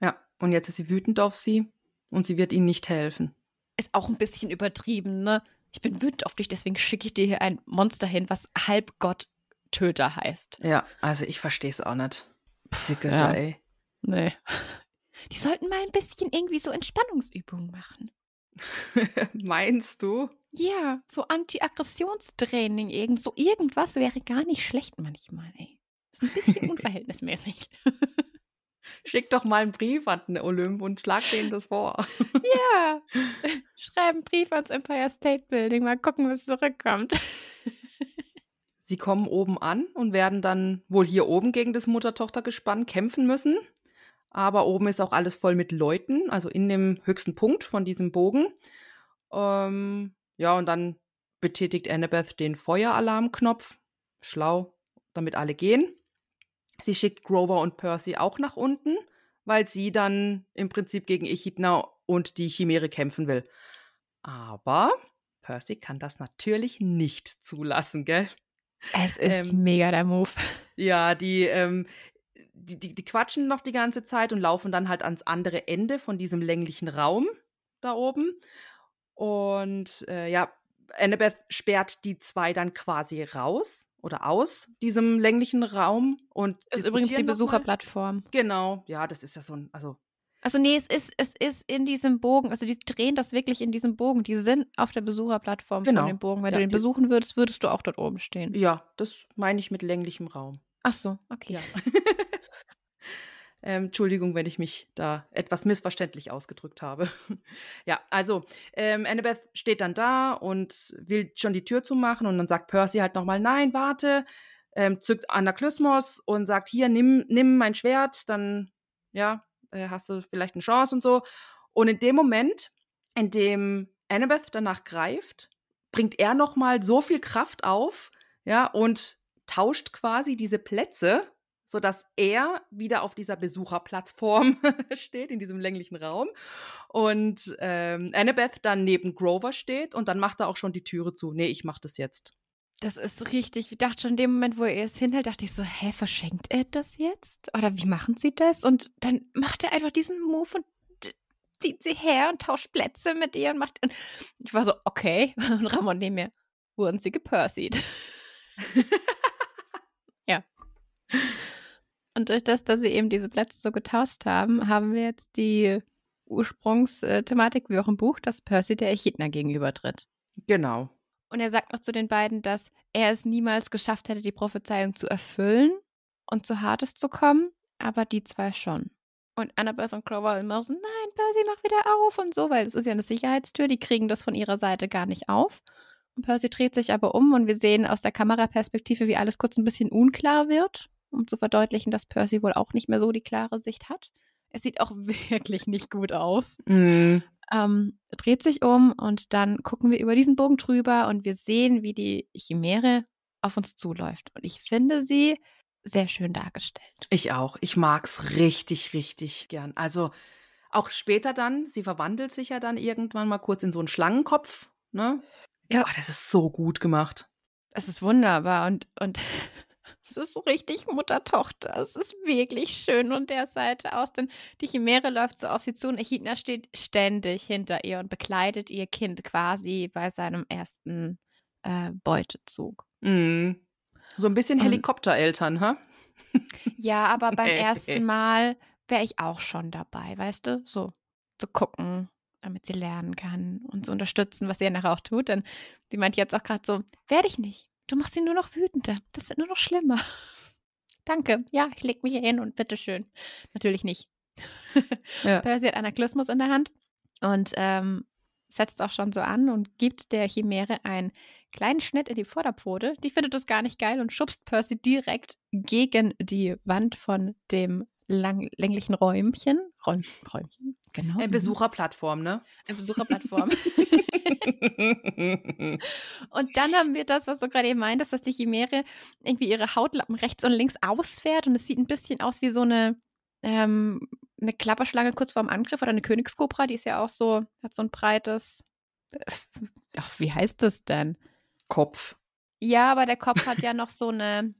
Ja, und jetzt ist sie wütend auf sie und sie wird ihnen nicht helfen. Ist auch ein bisschen übertrieben, ne? Ich bin wütend auf dich, deswegen schicke ich dir hier ein Monster hin, was Halbgott-Töter heißt. Ja, also ich verstehe es auch nicht. Diese Götter, Ja. ey. Nee. Die sollten mal ein bisschen irgendwie so Entspannungsübungen machen. Meinst du? Ja, so Anti-Aggressionstraining, irgend so irgendwas wäre gar nicht schlecht manchmal, ey. Ist ein bisschen unverhältnismäßig. Schick doch mal einen Brief an den Olymp und schlag denen das vor. ja. Schreib einen Brief ans Empire State Building, mal gucken, was zurückkommt. Sie kommen oben an und werden dann wohl hier oben gegen das Mutter-Tochter-Gespann kämpfen müssen. Aber oben ist auch alles voll mit Leuten, also in dem höchsten Punkt von diesem Bogen. Ähm, ja, und dann betätigt Annabeth den Feueralarmknopf. Schlau, damit alle gehen. Sie schickt Grover und Percy auch nach unten, weil sie dann im Prinzip gegen Echidna und die Chimäre kämpfen will. Aber Percy kann das natürlich nicht zulassen, gell? Es ist Ähm, mega der Move. Ja, die, ähm, die, die, die quatschen noch die ganze Zeit und laufen dann halt ans andere Ende von diesem länglichen Raum da oben. Und äh, ja, Annabeth sperrt die zwei dann quasi raus oder aus diesem länglichen Raum und Ist übrigens die. Besucherplattform. Genau, ja, das ist ja so ein, also Also nee, es ist, es ist in diesem Bogen, also die drehen das wirklich in diesem Bogen. Die sind auf der Besucherplattform Genau. von dem Bogen. Wenn Ja, du den besuchen würdest, würdest du auch dort oben stehen. ja, das meine ich mit länglichem Raum. Ach so, okay. Ja. ähm, Entschuldigung, wenn ich mich da etwas missverständlich ausgedrückt habe. ja, also ähm, Annabeth steht dann da und will schon die Tür zumachen und dann sagt Percy halt nochmal, nein, warte, ähm, zückt Anaklysmos und sagt, hier, nimm, nimm mein Schwert, dann, ja, äh, hast du vielleicht eine Chance und so. Und in dem Moment, in dem Annabeth danach greift, bringt er nochmal so viel Kraft auf, ja, und tauscht quasi diese Plätze, sodass er wieder auf dieser Besucherplattform steht, in diesem länglichen Raum. Und ähm, Annabeth dann neben Grover steht und dann macht er auch schon die Türe zu. Nee, ich mach das jetzt. Das ist richtig. Ich dachte schon in dem Moment, wo er es hinhält, dachte ich so, hä, verschenkt er das jetzt? Oder wie machen sie das? Und dann macht er einfach diesen Move und zieht sie her und tauscht Plätze mit ihr und macht. Und ich war so, okay. Und Ramon neben mir, wurden sie gepersied. ja. Und durch das, dass sie eben diese Plätze so getauscht haben, haben wir jetzt die Ursprungsthematik wie auch im Buch, dass Percy der Echidna gegenübertritt. Genau. Und er sagt noch zu den beiden, dass er es niemals geschafft hätte, die Prophezeiung zu erfüllen und zu Hades zu kommen, aber die zwei schon. Und Annabeth und Clover immer so, nein, Percy, mach wieder auf und so, weil es ist ja eine Sicherheitstür, die kriegen das von ihrer Seite gar nicht auf. Und Percy dreht sich aber um und wir sehen aus der Kameraperspektive, wie alles kurz ein bisschen unklar wird, um zu verdeutlichen, dass Percy wohl auch nicht mehr so die klare Sicht hat. Es sieht auch wirklich nicht gut aus. Mm. Ähm, dreht sich um und dann gucken wir über diesen Bogen drüber und wir sehen, wie die Chimäre auf uns zuläuft. Und ich finde sie sehr schön dargestellt. Ich auch. Ich mag's richtig, richtig gern. Also auch später dann, sie verwandelt sich ja dann irgendwann mal kurz in so einen Schlangenkopf, ne? Ja. Oh, das ist so gut gemacht. Es ist wunderbar und, und es ist so richtig Mutter-Tochter. Es ist wirklich schön von der Seite aus, denn die Chimäre läuft so auf sie zu und Echidna steht ständig hinter ihr und begleitet ihr Kind quasi bei seinem ersten äh, Beutezug. Mm. So ein bisschen Helikoptereltern, ha? Ja, aber beim ersten Mal wäre ich auch schon dabei, weißt du? So zu gucken, damit sie lernen kann und zu unterstützen, was sie ja nachher auch tut. Denn sie meint jetzt auch gerade so, werde ich nicht. Du machst ihn nur noch wütender. Das wird nur noch schlimmer. Danke. Ja, ich leg mich hier hin und bitteschön. Natürlich nicht. Ja. Percy hat Anaklismus in der Hand und ähm, setzt auch schon so an und gibt der Chimäre einen kleinen Schnitt in die Vorderpfote. Die findet das gar nicht geil und schubst Percy direkt gegen die Wand von dem lang, länglichen Räumchen. Räum, Räumchen, genau. Äh, mhm. Besucherplattform, ne? Eine Besucherplattform. Und dann haben wir das, was du gerade eben meintest, dass die Chimäre irgendwie ihre Hautlappen rechts und links ausfährt und es sieht ein bisschen aus wie so eine, ähm, eine Klapperschlange kurz vorm Angriff oder eine Königskobra, die ist ja auch so, hat so ein breites, ach, wie heißt das denn? Kopf. Ja, aber der Kopf hat ja noch so eine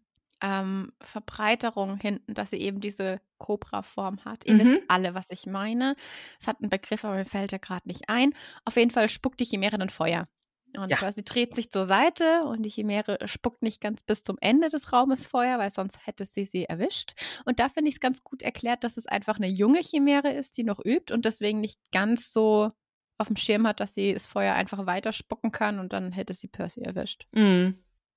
ähm, Verbreiterung hinten, dass sie eben diese Cobra-Form hat. Ihr Mhm. wisst alle, was ich meine. Es hat einen Begriff, aber mir fällt er gerade nicht ein. Auf jeden Fall spuckt die Chimäre dann Feuer. Und Ja. Percy dreht sich zur Seite und die Chimäre spuckt nicht ganz bis zum Ende des Raumes Feuer, weil sonst hätte sie sie erwischt. Und da finde ich es ganz gut erklärt, dass es einfach eine junge Chimäre ist, die noch übt und deswegen nicht ganz so auf dem Schirm hat, dass sie das Feuer einfach weiter spucken kann und dann hätte sie Percy erwischt. Mm.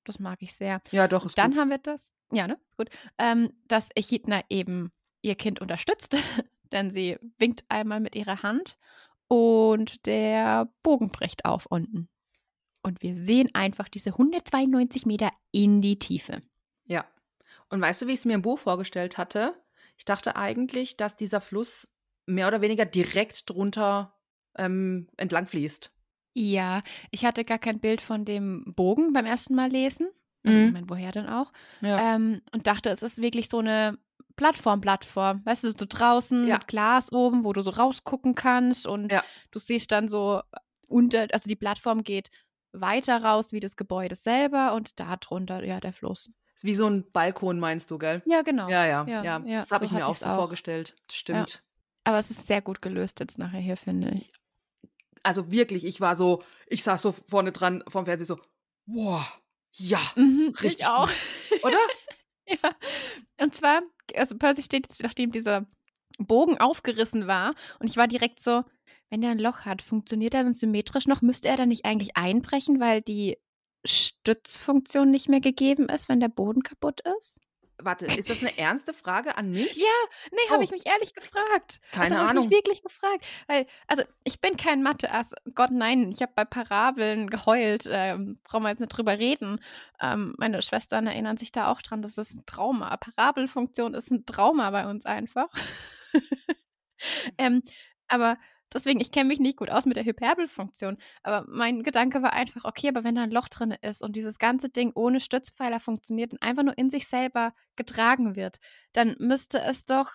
Das mag ich sehr. Ja, doch, ist dann gut. haben wir das, ja, ne? Gut. Ähm, dass Echidna eben ihr Kind unterstützt, denn sie winkt einmal mit ihrer Hand und der Bogen bricht auf unten. Und wir sehen einfach diese 192 Meter in die Tiefe. Ja. Und weißt du, wie ich es mir im Buch vorgestellt hatte? Ich dachte eigentlich, dass dieser Fluss mehr oder weniger direkt drunter ähm, entlang fließt. Ja, ich hatte gar kein Bild von dem Bogen beim ersten Mal lesen. Also, Mhm. Moment, woher denn auch? Ja. Ähm, und dachte, es ist wirklich so eine Plattform-Plattform. Weißt du, so draußen Ja. mit Glas oben, wo du so rausgucken kannst und Ja. du siehst dann so unter, also die Plattform geht weiter raus wie das Gebäude selber und da drunter, ja, der Fluss. Ist wie so ein Balkon, meinst du, gell? Ja, genau. Ja, ja, Ja, ja. das habe so ich mir auch so auch. vorgestellt. Stimmt. Aber es ist sehr gut gelöst jetzt nachher hier, finde ich. Also wirklich, ich war so, ich saß so vorne dran vom Fernseher so, wow, ja, Mhm, richtig ich auch. oder? Ja. Und zwar, also Percy steht jetzt, nachdem dieser Bogen aufgerissen war, und ich war direkt so, wenn der ein Loch hat, funktioniert er dann symmetrisch noch? Müsste er dann nicht eigentlich einbrechen, weil die Stützfunktion nicht mehr gegeben ist, wenn der Boden kaputt ist? Warte, ist das eine ernste Frage an mich? Ja, nee, habe Oh. ich mich ehrlich gefragt. Keine also, Ahnung. Ich mich wirklich gefragt, weil also ich bin kein Mathe-Ass. Gott nein, ich habe bei Parabeln geheult. Ähm, brauchen wir jetzt nicht drüber reden. Ähm, meine Schwestern erinnern sich da auch dran. Das ist ein Trauma. Parabelfunktion ist ein Trauma bei uns einfach. ähm, aber deswegen, ich kenne mich nicht gut aus mit der Hyperbelfunktion, aber mein Gedanke war einfach, okay, aber wenn da ein Loch drin ist und dieses ganze Ding ohne Stützpfeiler funktioniert und einfach nur in sich selber getragen wird, dann müsste es doch,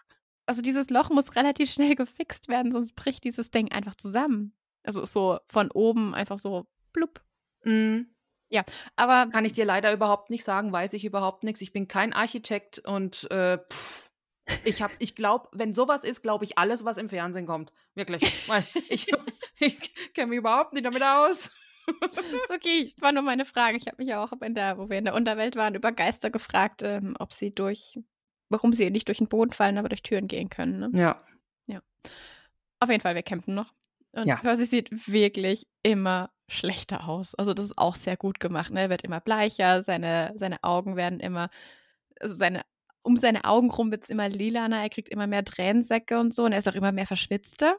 also dieses Loch muss relativ schnell gefixt werden, sonst bricht dieses Ding einfach zusammen. Also so von oben einfach so blub. Mhm. Ja, aber Kann ich dir leider überhaupt nicht sagen, weiß ich überhaupt nichts. Ich bin kein Architekt und äh, pff, ich hab, ich glaube, wenn sowas ist, glaube ich alles, was im Fernsehen kommt. Wirklich. Weil ich, ich kenne mich überhaupt nicht damit aus. ist okay, war nur meine Frage. Ich habe mich ja auch in der, wo wir in der Unterwelt waren, über Geister gefragt, ähm, ob sie durch, warum sie nicht durch den Boden fallen, aber durch Türen gehen können. Ne? Ja. Auf jeden Fall, wir campen noch. Und Ja. Percy sieht wirklich immer schlechter aus. Also das ist auch sehr gut gemacht. Ne? Er wird immer bleicher, seine, seine Augen werden immer, also seine, um seine Augen rum wird es immer lilaner, er kriegt immer mehr Tränensäcke und so und er ist auch immer mehr verschwitzter.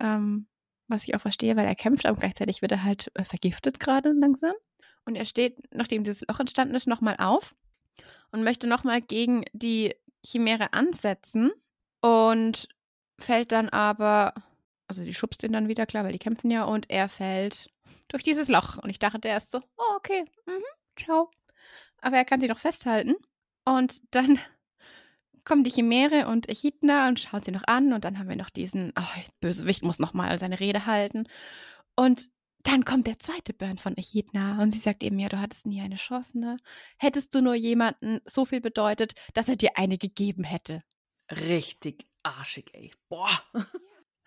Ähm, was ich auch verstehe, weil er kämpft, aber gleichzeitig wird er halt äh, vergiftet gerade langsam. Und er steht, nachdem dieses Loch entstanden ist, nochmal auf und möchte nochmal gegen die Chimäre ansetzen und fällt dann aber, also die schubst ihn dann wieder, klar, weil die kämpfen ja, und er fällt durch dieses Loch. Und ich dachte erst so, oh, okay, mhm, ciao. Aber er kann sie noch festhalten. Und dann kommen die Chimäre und Echidna und schauen sie noch an. Und dann haben wir noch diesen, oh, Bösewicht muss nochmal seine Rede halten. Und dann kommt der zweite Burn von Echidna und sie sagt eben, ja, du hattest nie eine Chance, ne? Hättest du nur jemanden so viel bedeutet, dass er dir eine gegeben hätte. Richtig arschig, ey. Boah.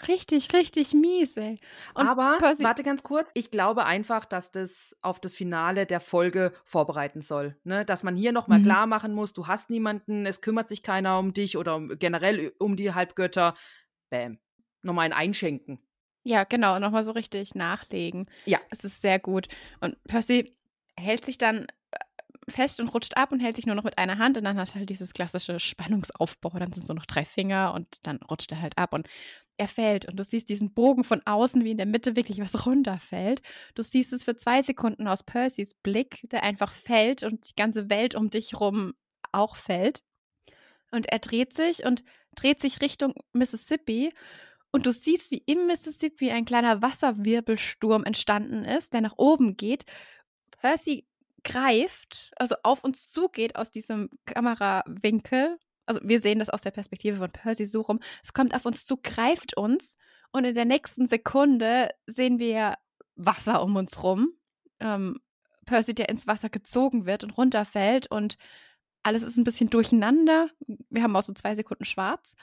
Richtig, richtig mies, ey. Und Aber, Percy- warte ganz kurz, ich glaube einfach, dass das auf das Finale der Folge vorbereiten soll. Ne? Dass man hier nochmal Mhm. klar machen muss, du hast niemanden, es kümmert sich keiner um dich oder um, generell um die Halbgötter. Bäm. Nochmal ein Einschenken. Ja, genau, nochmal so richtig nachlegen. Ja. Es ist sehr gut. Und Percy hält sich dann äh, fest und rutscht ab und hält sich nur noch mit einer Hand und dann hat er halt dieses klassische Spannungsaufbau. Dann sind nur noch drei Finger und dann rutscht er halt ab und er fällt und du siehst diesen Bogen von außen, wie in der Mitte wirklich was runterfällt. Du siehst es für zwei Sekunden aus Percys Blick, der einfach fällt und die ganze Welt um dich rum auch fällt. Und er dreht sich und dreht sich Richtung Mississippi und du siehst, wie im Mississippi ein kleiner Wasserwirbelsturm entstanden ist, der nach oben geht. Percy greift, also auf uns zugeht aus diesem Kamerawinkel. Also wir sehen das aus der Perspektive von Percy so rum. Es kommt auf uns zu, greift uns und in der nächsten Sekunde sehen wir Wasser um uns rum. Ähm, Percy, der ins Wasser gezogen wird und runterfällt und alles ist ein bisschen durcheinander. Wir haben auch so zwei Sekunden schwarz.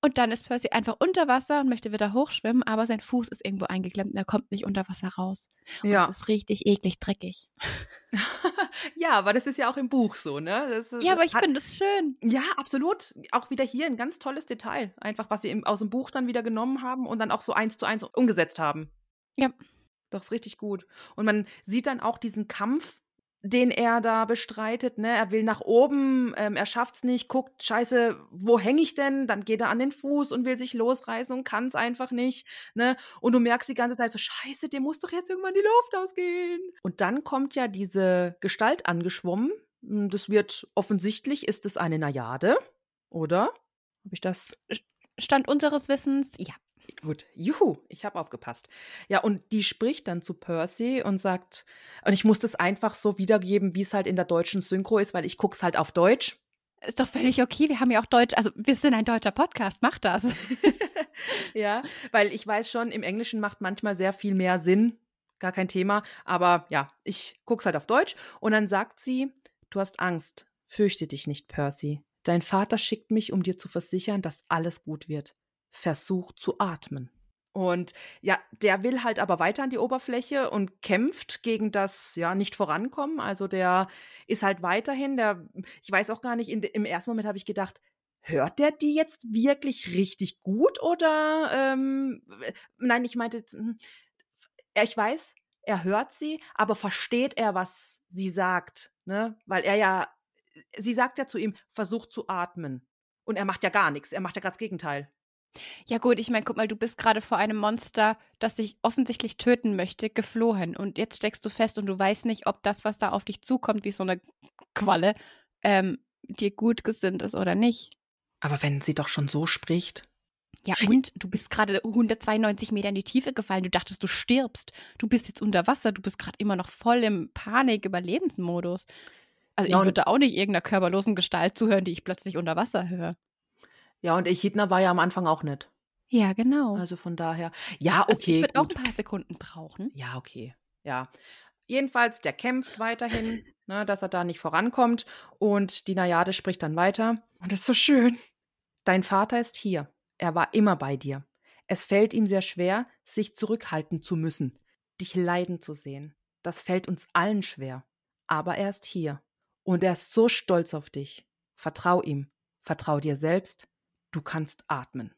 Und dann ist Percy einfach unter Wasser und möchte wieder hochschwimmen, aber sein Fuß ist irgendwo eingeklemmt und er kommt nicht unter Wasser raus. Und Ja. es ist richtig eklig dreckig. ja, aber das ist ja auch im Buch so, ne? Ist- Ja, aber ich finde es schön. Ja, absolut. Auch wieder hier ein ganz tolles Detail. Einfach, was sie im, aus dem Buch dann wieder genommen haben und dann auch so eins zu eins umgesetzt haben. Ja. Doch, ist richtig gut. Und man sieht dann auch diesen Kampf, den er da bestreitet. Ne? Er will nach oben, ähm, er schafft's nicht, guckt, scheiße, wo hänge ich denn? Dann geht er an den Fuß und will sich losreißen und kann es einfach nicht. Ne? Und du merkst die ganze Zeit so, scheiße, dem muss doch jetzt irgendwann die Luft ausgehen. Und dann kommt ja diese Gestalt angeschwommen. Hm, Das wird offensichtlich, ist es eine Najade, oder? Habe ich das Stand unseres Wissens, ja. Gut, juhu, ich habe aufgepasst. Ja, und die spricht dann zu Percy und sagt, und ich muss das einfach so wiedergeben, wie es halt in der deutschen Synchro ist, weil ich guck's halt auf Deutsch. Ist doch völlig okay. Wir haben ja auch Deutsch, also wir sind ein deutscher Podcast, mach das. ja, weil ich weiß schon, im Englischen macht manchmal sehr viel mehr Sinn, gar kein Thema, aber ja, ich guck's halt auf Deutsch und dann sagt sie, du hast Angst, fürchte dich nicht, Percy. Dein Vater schickt mich, um dir zu versichern, dass alles gut wird. Versuch zu atmen. Und ja, der will halt aber weiter an die Oberfläche und kämpft gegen das, ja, nicht vorankommen. Also der ist halt weiterhin, der, ich weiß auch gar nicht, in, im ersten Moment habe ich gedacht, hört der die jetzt wirklich richtig gut oder, ähm, nein, ich meinte, hm, ich weiß, er hört sie, aber versteht er, was sie sagt, ne? Weil er ja, sie sagt ja zu ihm, versuch zu atmen. Und er macht ja gar nichts, er macht ja gerade das Gegenteil. Ja gut, ich meine, guck mal, du bist gerade vor einem Monster, das dich offensichtlich töten möchte, geflohen. Und jetzt steckst du fest und du weißt nicht, ob das, was da auf dich zukommt, wie so eine Qualle, ähm, dir gut gesinnt ist oder nicht. Aber wenn sie doch schon so spricht. Ja, und du bist gerade 192 Meter in die Tiefe gefallen. Du dachtest, du stirbst. Du bist jetzt unter Wasser. Du bist gerade immer noch voll im Panik-Überlebensmodus. Also, ich würde auch nicht irgendeiner körperlosen Gestalt zuhören, die ich plötzlich unter Wasser höre. Ja, und Echidna war ja am Anfang auch nicht. Ja, genau. Also von daher. Ja, Also okay. ich würde auch ein paar Sekunden brauchen. Ja, okay. Ja. Jedenfalls, der kämpft weiterhin, ne, dass er da nicht vorankommt. Und die Najade spricht dann weiter. Und das ist so schön. Dein Vater ist hier. Er war immer bei dir. Es fällt ihm sehr schwer, sich zurückhalten zu müssen, dich leiden zu sehen. Das fällt uns allen schwer. Aber er ist hier. Und er ist so stolz auf dich. Vertrau ihm. Vertrau dir selbst. Du kannst atmen.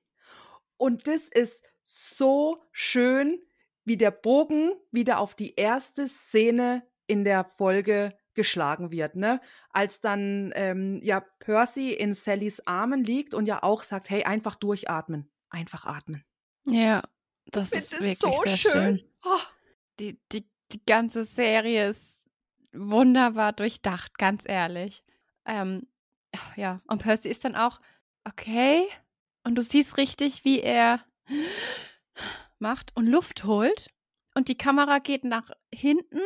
Und das ist so schön, wie der Bogen wieder auf die erste Szene in der Folge geschlagen wird, ne? Als dann ähm, ja Percy in Sallys Armen liegt und ja auch sagt, hey, einfach durchatmen, einfach atmen. Ja, das ist wirklich so sehr schön. schön. Oh, Die, die, die ganze Serie ist wunderbar durchdacht, ganz ehrlich. Ähm, ja, und Percy ist dann auch okay. Und du siehst richtig, wie er macht und Luft holt. Und die Kamera geht nach hinten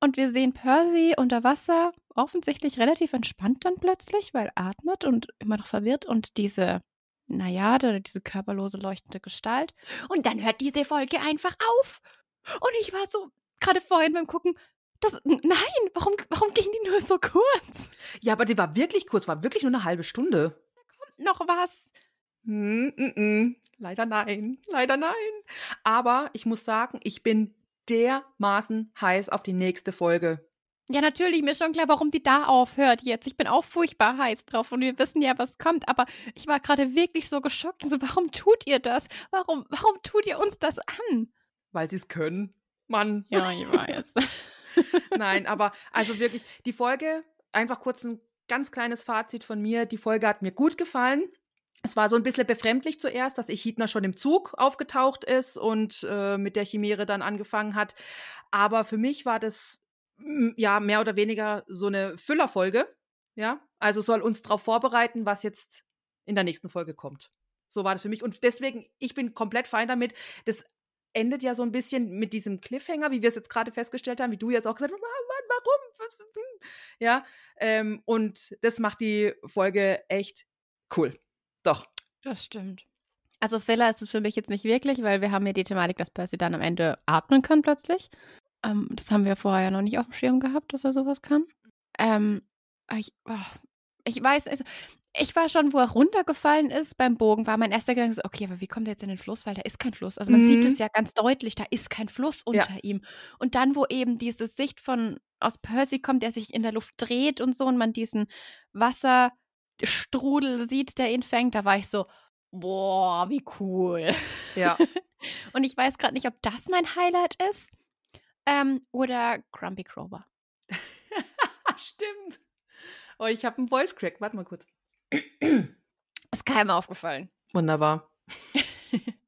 und wir sehen Percy unter Wasser, offensichtlich relativ entspannt dann plötzlich, weil atmet und immer noch verwirrt und diese oder diese körperlose leuchtende Gestalt. Und dann hört diese Folge einfach auf. Und ich war so, gerade vorhin beim Gucken, das, nein, warum, warum ging die nur so kurz? ja, aber die war wirklich kurz, war wirklich nur eine halbe Stunde. Noch was? Hm, mm, mm. Leider nein, leider nein. Aber ich muss sagen, ich bin dermaßen heiß auf die nächste Folge. Ja, natürlich, mir ist schon klar, warum die da aufhört jetzt. Ich bin auch furchtbar heiß drauf und wir wissen ja, was kommt. Aber ich war gerade wirklich so geschockt. So, warum tut ihr das? Warum, warum tut ihr uns das an? Weil sie es können. Mann. Ja, ich weiß. Nein, aber also wirklich, die Folge, einfach kurz ein ganz kleines Fazit von mir. Die Folge hat mir gut gefallen. Es war so ein bisschen befremdlich zuerst, dass Echidna schon im Zug aufgetaucht ist und äh, mit der Chimäre dann angefangen hat. Aber für mich war das mm, ja mehr oder weniger so eine Füllerfolge. Ja, also soll uns darauf vorbereiten, was jetzt in der nächsten Folge kommt. So war das für mich. Und deswegen, ich bin komplett fein damit. Das endet ja so ein bisschen mit diesem Cliffhanger, wie wir es jetzt gerade festgestellt haben, wie du jetzt auch gesagt hast, warum? Hm? Ja, ähm, und das macht die Folge echt cool. Doch. Das stimmt. Also Filler ist es für mich jetzt nicht wirklich, weil wir haben ja die Thematik, dass Percy dann am Ende atmen kann plötzlich. Ähm, das haben wir vorher ja noch nicht auf dem Schirm gehabt, dass er sowas kann. Ähm, ich, oh, ich weiß, also, ich war schon, wo er runtergefallen ist beim Bogen, war mein erster Gedanke okay, aber wie kommt er jetzt in den Fluss? Weil da ist kein Fluss. Also man sieht Mhm. es ja ganz deutlich, da ist kein Fluss unter ihm. Und dann, wo eben diese Sicht von aus Percy kommt, der sich in der Luft dreht und so und man diesen Wasserstrudel sieht, der ihn fängt, da war ich so, boah, wie cool. Ja. Und ich weiß gerade nicht, ob das mein Highlight ist ähm, oder Grumpy Crober. Stimmt. Oh, ich habe einen Voice Crack. Warte mal kurz. Ist keinem aufgefallen. Wunderbar.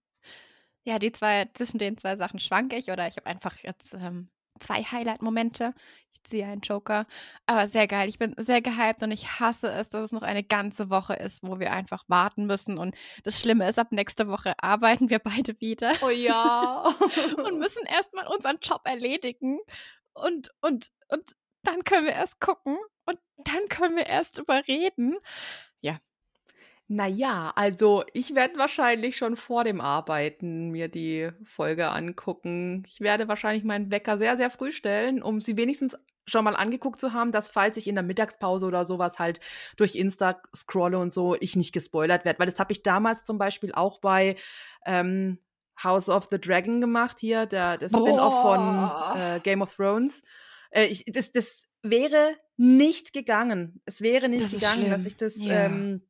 Ja, die zwei, zwischen den zwei Sachen schwanke ich oder ich habe einfach jetzt ähm, zwei Highlight-Momente. Ich ziehe einen Joker. Aber sehr geil. Ich bin sehr gehypt und ich hasse es, dass es noch eine ganze Woche ist, wo wir einfach warten müssen. Und das Schlimme ist, ab nächste Woche arbeiten wir beide wieder. Oh ja. und müssen erstmal unseren Job erledigen. Und, und, und dann können wir erst gucken und dann können wir erst überreden. Naja, also ich werde wahrscheinlich schon vor dem Arbeiten mir die Folge angucken. Ich werde wahrscheinlich meinen Wecker sehr, sehr früh stellen, um sie wenigstens schon mal angeguckt zu haben, dass falls ich in der Mittagspause oder sowas halt durch Insta scrolle und so, ich nicht gespoilert werde. Weil das habe ich damals zum Beispiel auch bei ähm, House of the Dragon gemacht, hier, der, der Spin-off von äh, Game of Thrones. Äh, ich, das, das wäre nicht gegangen. Es wäre nicht Das gegangen, dass ich das Ja. ähm,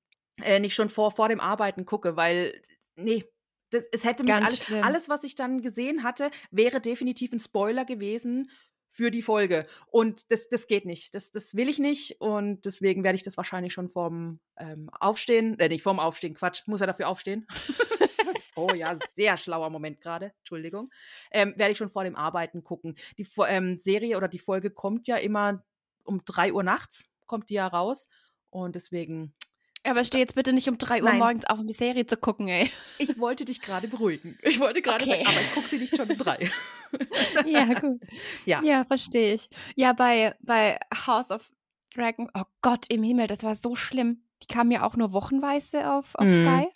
äh, nicht schon vor, vor dem Arbeiten gucke, weil, nee, das, es hätte mich alles, schlimm. alles, was ich dann gesehen hatte, wäre definitiv ein Spoiler gewesen für die Folge. Und das, das geht nicht. Das, das will ich nicht. Und deswegen werde ich das wahrscheinlich schon vorm ähm, Aufstehen, äh, nicht vorm Aufstehen, Quatsch, muss er dafür aufstehen. oh ja, sehr schlauer Moment gerade, Entschuldigung. Ähm, werde ich schon vor dem Arbeiten gucken. Die ähm, Serie oder die Folge kommt ja immer um 3 Uhr nachts, kommt die ja raus. Und deswegen Aber steh jetzt bitte nicht um 3 Uhr Nein. morgens auf, um die Serie zu gucken, ey. Ich wollte dich gerade beruhigen. Ich wollte gerade Okay. sagen, aber ich gucke sie nicht schon um drei. Ja, gut. Ja. Ja, verstehe ich. Ja, bei, bei House of Dragon, oh Gott im Himmel, das war so schlimm. Die kamen ja auch nur wochenweise auf, auf Mhm. Sky.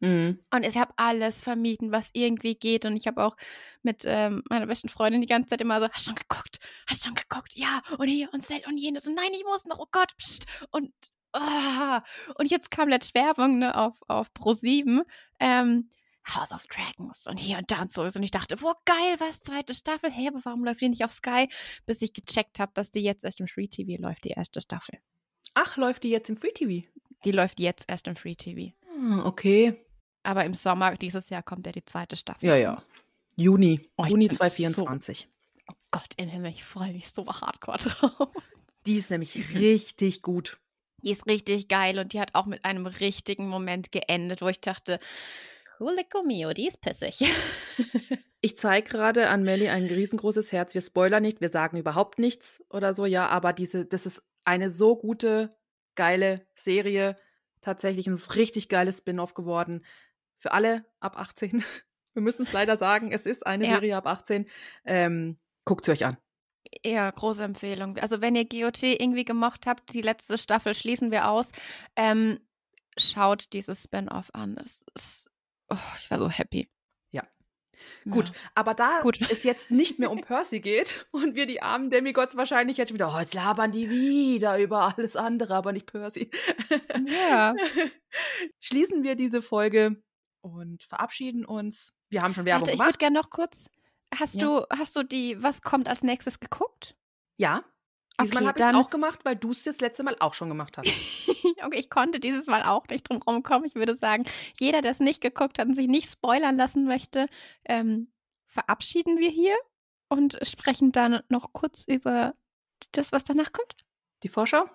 Mhm. Und ich habe alles vermieden, was irgendwie geht. Und ich habe auch mit ähm, meiner besten Freundin die ganze Zeit immer so, hast schon geguckt? Hast schon geguckt? Ja, und hier und Cell und jenes. Und nein, ich muss noch, oh Gott, pst. Und, ah. und jetzt kam letzte Werbung ne, auf, auf Pro7. Ähm, House of Dragons und hier und da und so. Und ich dachte, boah, geil, was, zweite Staffel? Hä, aber warum läuft die nicht auf Sky? Bis ich gecheckt habe, dass die jetzt erst im Free TV läuft, die erste Staffel. Ach, läuft die jetzt im Free TV? Die läuft jetzt erst im Free TV. Hm, okay. Aber im Sommer dieses Jahr kommt ja die zweite Staffel. Ja, ja. Juni. Oh, Juni bin 2024. Oh Gott im Himmel, ich freue mich so hardcore drauf. Die ist nämlich richtig gut. Die ist richtig geil und die hat auch mit einem richtigen Moment geendet, wo ich dachte, Hulico mio, die ist pissig. Ich zeige gerade an Melly ein riesengroßes Herz. Wir spoilern nicht, wir sagen überhaupt nichts oder so, ja, aber diese, das ist eine so gute, geile Serie. Tatsächlich ein richtig geiles Spin-off geworden. Für alle ab 18. Wir müssen es leider sagen, es ist eine Ja. Serie ab 18. Ähm, Guckt sie euch an. Ja, große Empfehlung. Also wenn ihr GOT irgendwie gemocht habt, die letzte Staffel schließen wir aus. Ähm, schaut dieses Spin-off an. Es ist, oh, ich war so happy. Ja. Gut, Ja. aber da Gut. es jetzt nicht mehr um Percy geht und wir die armen Demigods wahrscheinlich jetzt wieder, oh, jetzt labern die wieder über alles andere, aber nicht Percy. Ja. Schließen wir diese Folge und verabschieden uns. Wir haben schon Werbung Warte, ich würde gemacht. gerne noch kurz. Hast Ja. du, hast du die, was kommt als nächstes geguckt? Ja. Diesmal Okay, habe ich es auch gemacht, weil du es das letzte Mal auch schon gemacht hast. okay, ich konnte dieses Mal auch nicht drum rumkommen. Ich würde sagen, jeder, der es nicht geguckt hat und sich nicht spoilern lassen möchte, ähm, verabschieden wir hier und sprechen dann noch kurz über das, was danach kommt. Die Vorschau?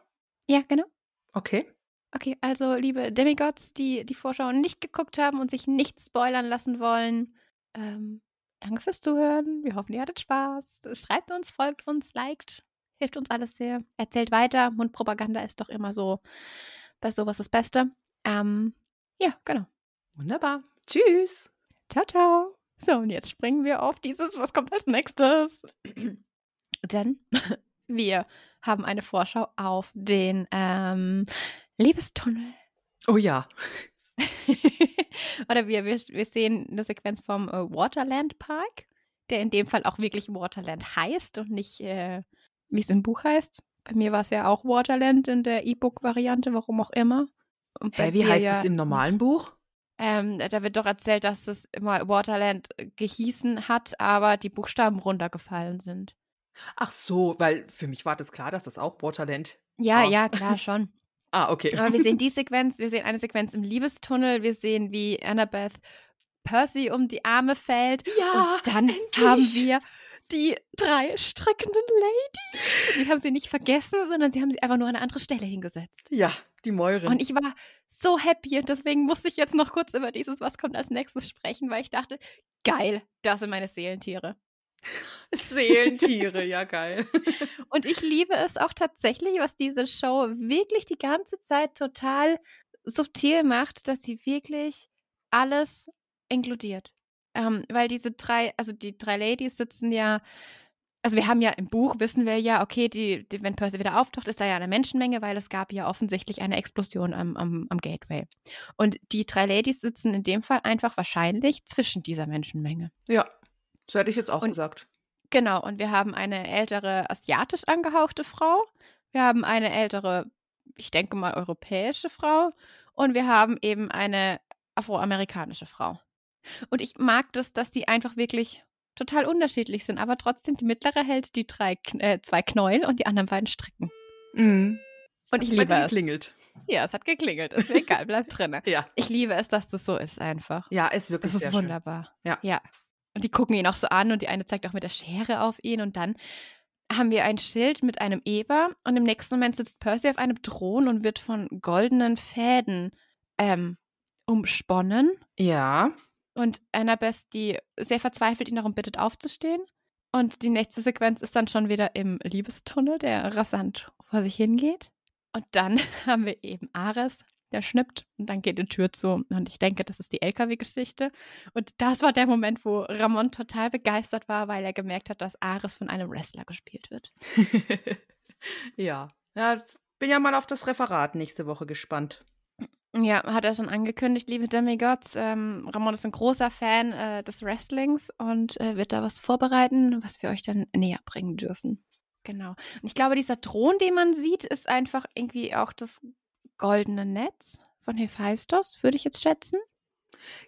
Ja, genau. Okay. Okay, also liebe Demigods, die die Vorschau nicht geguckt haben und sich nicht spoilern lassen wollen, ähm, danke fürs Zuhören. Wir hoffen, ihr hattet Spaß. Schreibt uns, folgt uns, liked. Hilft uns alles sehr. Erzählt weiter. Mundpropaganda ist doch immer so bei sowas das Beste. Ähm, ja, genau. Wunderbar. Tschüss. Ciao, ciao. So, und jetzt springen wir auf dieses, was kommt als nächstes? Denn wir haben eine Vorschau auf den ähm, Liebestunnel. Oh ja. Oder wir, wir, wir sehen eine Sequenz vom äh, Waterland Park, der in dem Fall auch wirklich Waterland heißt und nicht, äh, wie es im Buch heißt. Bei mir war es ja auch Waterland in der E-Book-Variante, warum auch immer. Und bei Hä, wie heißt ja, es im normalen Buch? Ähm, da wird doch erzählt, dass es immer Waterland äh, gehießen hat, aber die Buchstaben runtergefallen sind. Ach so, weil für mich war das klar, dass das auch Waterland. Ja, Ah. ja, klar schon. Ah, okay. Aber wir sehen die Sequenz, wir sehen eine Sequenz im Liebestunnel, wir sehen, wie Annabeth Percy um die Arme fällt. Ja, und dann endlich. haben wir die drei streckenden Ladies. Sie haben sie nicht vergessen, sondern sie haben sie einfach nur an eine andere Stelle hingesetzt. Ja, die Mäurin. Und ich war so happy und deswegen musste ich jetzt noch kurz über dieses Was kommt als nächstes sprechen, weil ich dachte, geil, das sind meine Seelentiere. Seelentiere, ja geil. Und ich liebe es auch tatsächlich, was diese Show wirklich die ganze Zeit total subtil macht, dass sie wirklich alles inkludiert. Ähm, weil diese drei, also die drei Ladies sitzen ja, also wir haben ja im Buch, wissen wir ja, okay, die, die, wenn Percy wieder auftaucht, ist da ja eine Menschenmenge, weil es gab ja offensichtlich eine Explosion am, am, am Gateway. Und die drei Ladies sitzen in dem Fall einfach wahrscheinlich zwischen dieser Menschenmenge. Ja, so hätte ich jetzt auch Und- gesagt. Genau, und wir haben eine ältere asiatisch angehauchte Frau. Wir haben eine ältere, ich denke mal, europäische Frau. Und wir haben eben eine afroamerikanische Frau. Und ich mag das, dass die einfach wirklich total unterschiedlich sind, aber trotzdem die mittlere hält die drei, äh, zwei Knäuel und die anderen beiden Stricken. Mhm. Und ich liebe es. geklingelt. Ja, es hat geklingelt. Ist mir egal, bleibt drin. Ja. Ich liebe es, dass das so ist einfach. Ja, ist wirklich Das ist sehr schön. wunderbar. Ja. Ja. Und die gucken ihn auch so an und die eine zeigt auch mit der Schere auf ihn und dann haben wir ein Schild mit einem Eber und im nächsten Moment sitzt Percy auf einem Thron und wird von goldenen Fäden ähm, umsponnen. Ja. und Annabeth, die sehr verzweifelt ihn darum bittet aufzustehen. Und die nächste Sequenz ist dann schon wieder im Liebestunnel, der rasant vor sich hingeht. Und dann haben wir eben Ares, der schnippt und dann geht die Tür zu. Und ich denke, das ist die LKW-Geschichte. Und das war der Moment, wo Ramon total begeistert war, weil er gemerkt hat, dass Ares von einem Wrestler gespielt wird. ja. Ja, bin ja mal auf das Referat nächste Woche gespannt. Ja, hat er schon angekündigt, liebe Demigods. Ähm, Ramon ist ein großer Fan äh, des Wrestlings und äh, wird da was vorbereiten, was wir euch dann näher bringen dürfen. Genau. Und ich glaube, dieser Thron, den man sieht, ist einfach irgendwie auch das goldene Netz von Hephaistos, würde ich jetzt schätzen.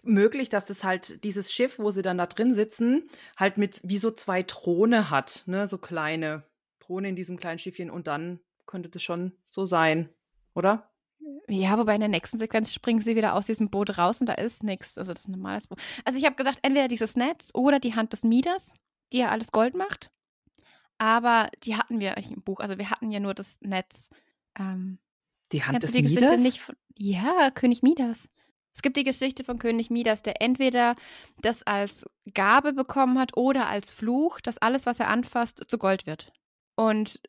Möglich, dass das halt dieses Schiff, wo sie dann da drin sitzen, halt mit wie so zwei Throne hat, ne, so kleine Throne in diesem kleinen Schiffchen und dann könnte das schon so sein, oder? Ja, wobei in der nächsten Sequenz springen sie wieder aus diesem Boot raus und da ist nichts. Also das ist ein normales Boot. Also ich habe gedacht, entweder dieses Netz oder die Hand des Midas, die ja alles Gold macht. Aber die hatten wir eigentlich im Buch. Also wir hatten ja nur das Netz. Ähm, die Hand Kennst des du die Midas? Geschichte nicht von. Ja, König Midas. Es gibt die Geschichte von König Midas, der entweder das als Gabe bekommen hat oder als Fluch, dass alles, was er anfasst, zu Gold wird. Und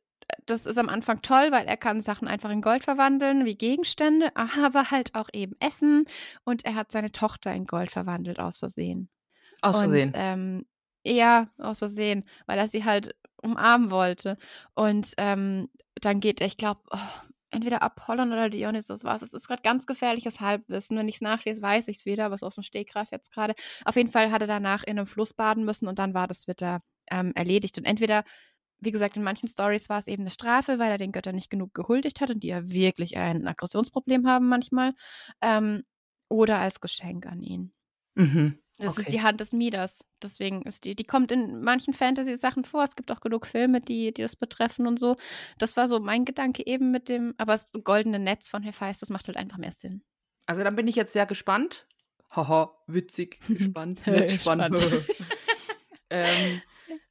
das ist am Anfang toll, weil er kann Sachen einfach in Gold verwandeln, wie Gegenstände, aber halt auch eben Essen. Und er hat seine Tochter in Gold verwandelt, aus Versehen. Aus Versehen. Und, ähm, ja, aus Versehen, weil er sie halt umarmen wollte. Und ähm, dann geht er, ich glaube, oh, entweder Apollon oder Dionysos war es. Es ist gerade ganz gefährliches Halbwissen. Wenn ich es nachlese, weiß ich es wieder, ist aus dem Stegreif jetzt gerade. Auf jeden Fall hat er danach in einem Fluss baden müssen und dann war das wieder ähm, erledigt. Und entweder, wie gesagt, in manchen Stories war es eben eine Strafe, weil er den Göttern nicht genug gehuldigt hat und die ja wirklich ein Aggressionsproblem haben manchmal. Ähm, oder als Geschenk an ihn. Mhm. Das Okay. ist die Hand des Midas. Deswegen ist die, die kommt in manchen Fantasy-Sachen vor. Es gibt auch genug Filme, die, die das betreffen und so. Das war so mein Gedanke eben mit dem, aber das goldene Netz von Hephaistos macht halt einfach mehr Sinn. Also dann bin ich jetzt sehr gespannt. Haha, witzig, gespannt, nicht spannend. Spannend. ähm,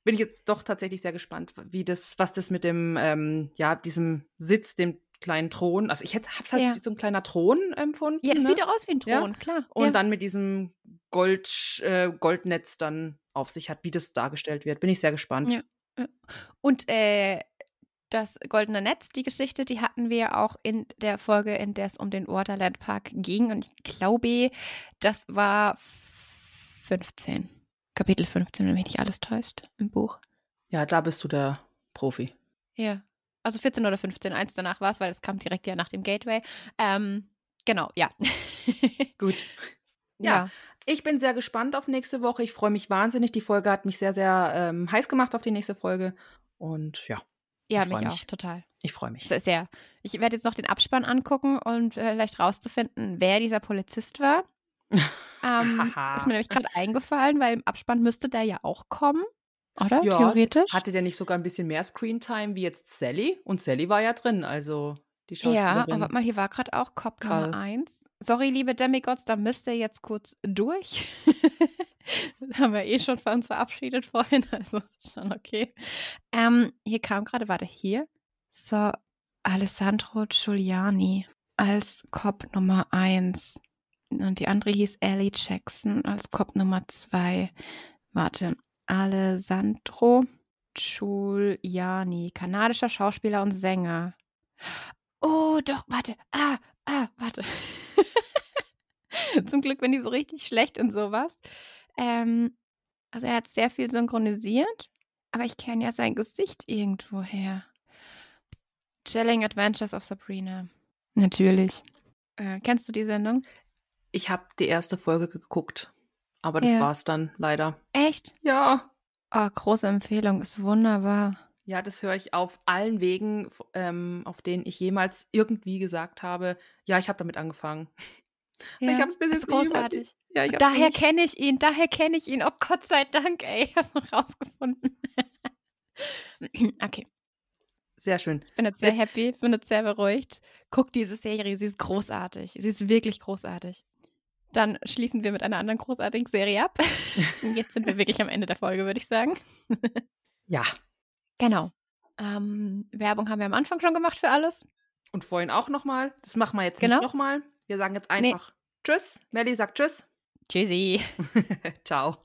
bin ich jetzt doch tatsächlich sehr gespannt, wie das, was das mit dem, ähm, ja, diesem Sitz, dem kleinen Thron, also ich hätte, hab's halt Ja. wie so ein kleiner Thron empfunden. Ja, es ne? sieht doch aus wie ein Ja. Thron, klar. Und ja. dann mit diesem Gold, äh, Goldnetz dann auf sich hat, wie das dargestellt wird. Bin ich sehr gespannt. Ja. Und äh, das Goldene Netz, die Geschichte, die hatten wir auch in der Folge, in der es um den Waterland Park ging. Und ich glaube, das war 15. Kapitel 15, wenn mich nicht alles täuscht, im Buch. Ja, da bist du der Profi. Ja. Also 14 oder 15, eins danach war es, weil es kam direkt ja nach dem Gateway. Ähm, genau, ja. Gut. Ja. ja. Ich bin sehr gespannt auf nächste Woche. Ich freue mich wahnsinnig. Die Folge hat mich sehr, sehr ähm, heiß gemacht auf die nächste Folge. Und ja, Ja, Ich freu mich auch, mich. total. ich freue mich. Sehr. Ich werde jetzt noch den Abspann angucken und äh, vielleicht rauszufinden, wer dieser Polizist war. ähm, ist mir nämlich gerade eingefallen, weil im Abspann müsste der ja auch kommen, oder? Ja, Theoretisch. Hatte der nicht sogar ein bisschen mehr Screentime wie jetzt Sally? Und Sally war ja drin, also die ja, Schauspielerin. aber mal, hier war gerade auch Cop Karl. Nummer 1. Sorry, liebe Demigods, da müsst ihr jetzt kurz durch. haben wir eh schon von uns verabschiedet vorhin, also schon okay. Ähm, hier kam gerade, warte, hier. So, Alessandro Giuliani als Cop Nummer 1. Und die andere hieß Ellie Jackson als Cop Nummer 2. Warte, Alessandro Giuliani, kanadischer Schauspieler und Sänger. Oh, doch, warte. Ah, ah, warte. Zum Glück bin ich so richtig schlecht in sowas. Ähm, also er hat sehr viel synchronisiert, aber ich kenne ja sein Gesicht irgendwoher. Chilling Adventures of Sabrina. Natürlich. Äh, kennst du die Sendung? Ich habe die erste Folge geguckt, aber das Ja. war's dann leider. Echt? Ja. Oh, große Empfehlung, ist wunderbar. Ja, das höre ich auf allen Wegen, ähm, auf denen ich jemals irgendwie gesagt habe, ja, ich habe damit angefangen. Ja, ich habe es bis ist jetzt großartig. Ja, ich Daher kenne ich ihn, daher kenne ich ihn. Oh Gott sei Dank, ey, ich hab's noch rausgefunden. okay, Sehr schön. ich bin jetzt sehr happy, bin jetzt sehr beruhigt. Guck diese Serie, sie ist großartig. Sie ist wirklich großartig. Dann schließen wir mit einer anderen großartigen Serie ab. Jetzt sind wir wirklich am Ende der Folge, würde ich sagen. Ja. Genau. Ähm, Werbung haben wir am Anfang schon gemacht für alles. Und vorhin auch nochmal. Das machen wir jetzt Genau. nicht nochmal. Wir sagen jetzt Nee. einfach Tschüss. Melly sagt Tschüss. Tschüssi. Ciao.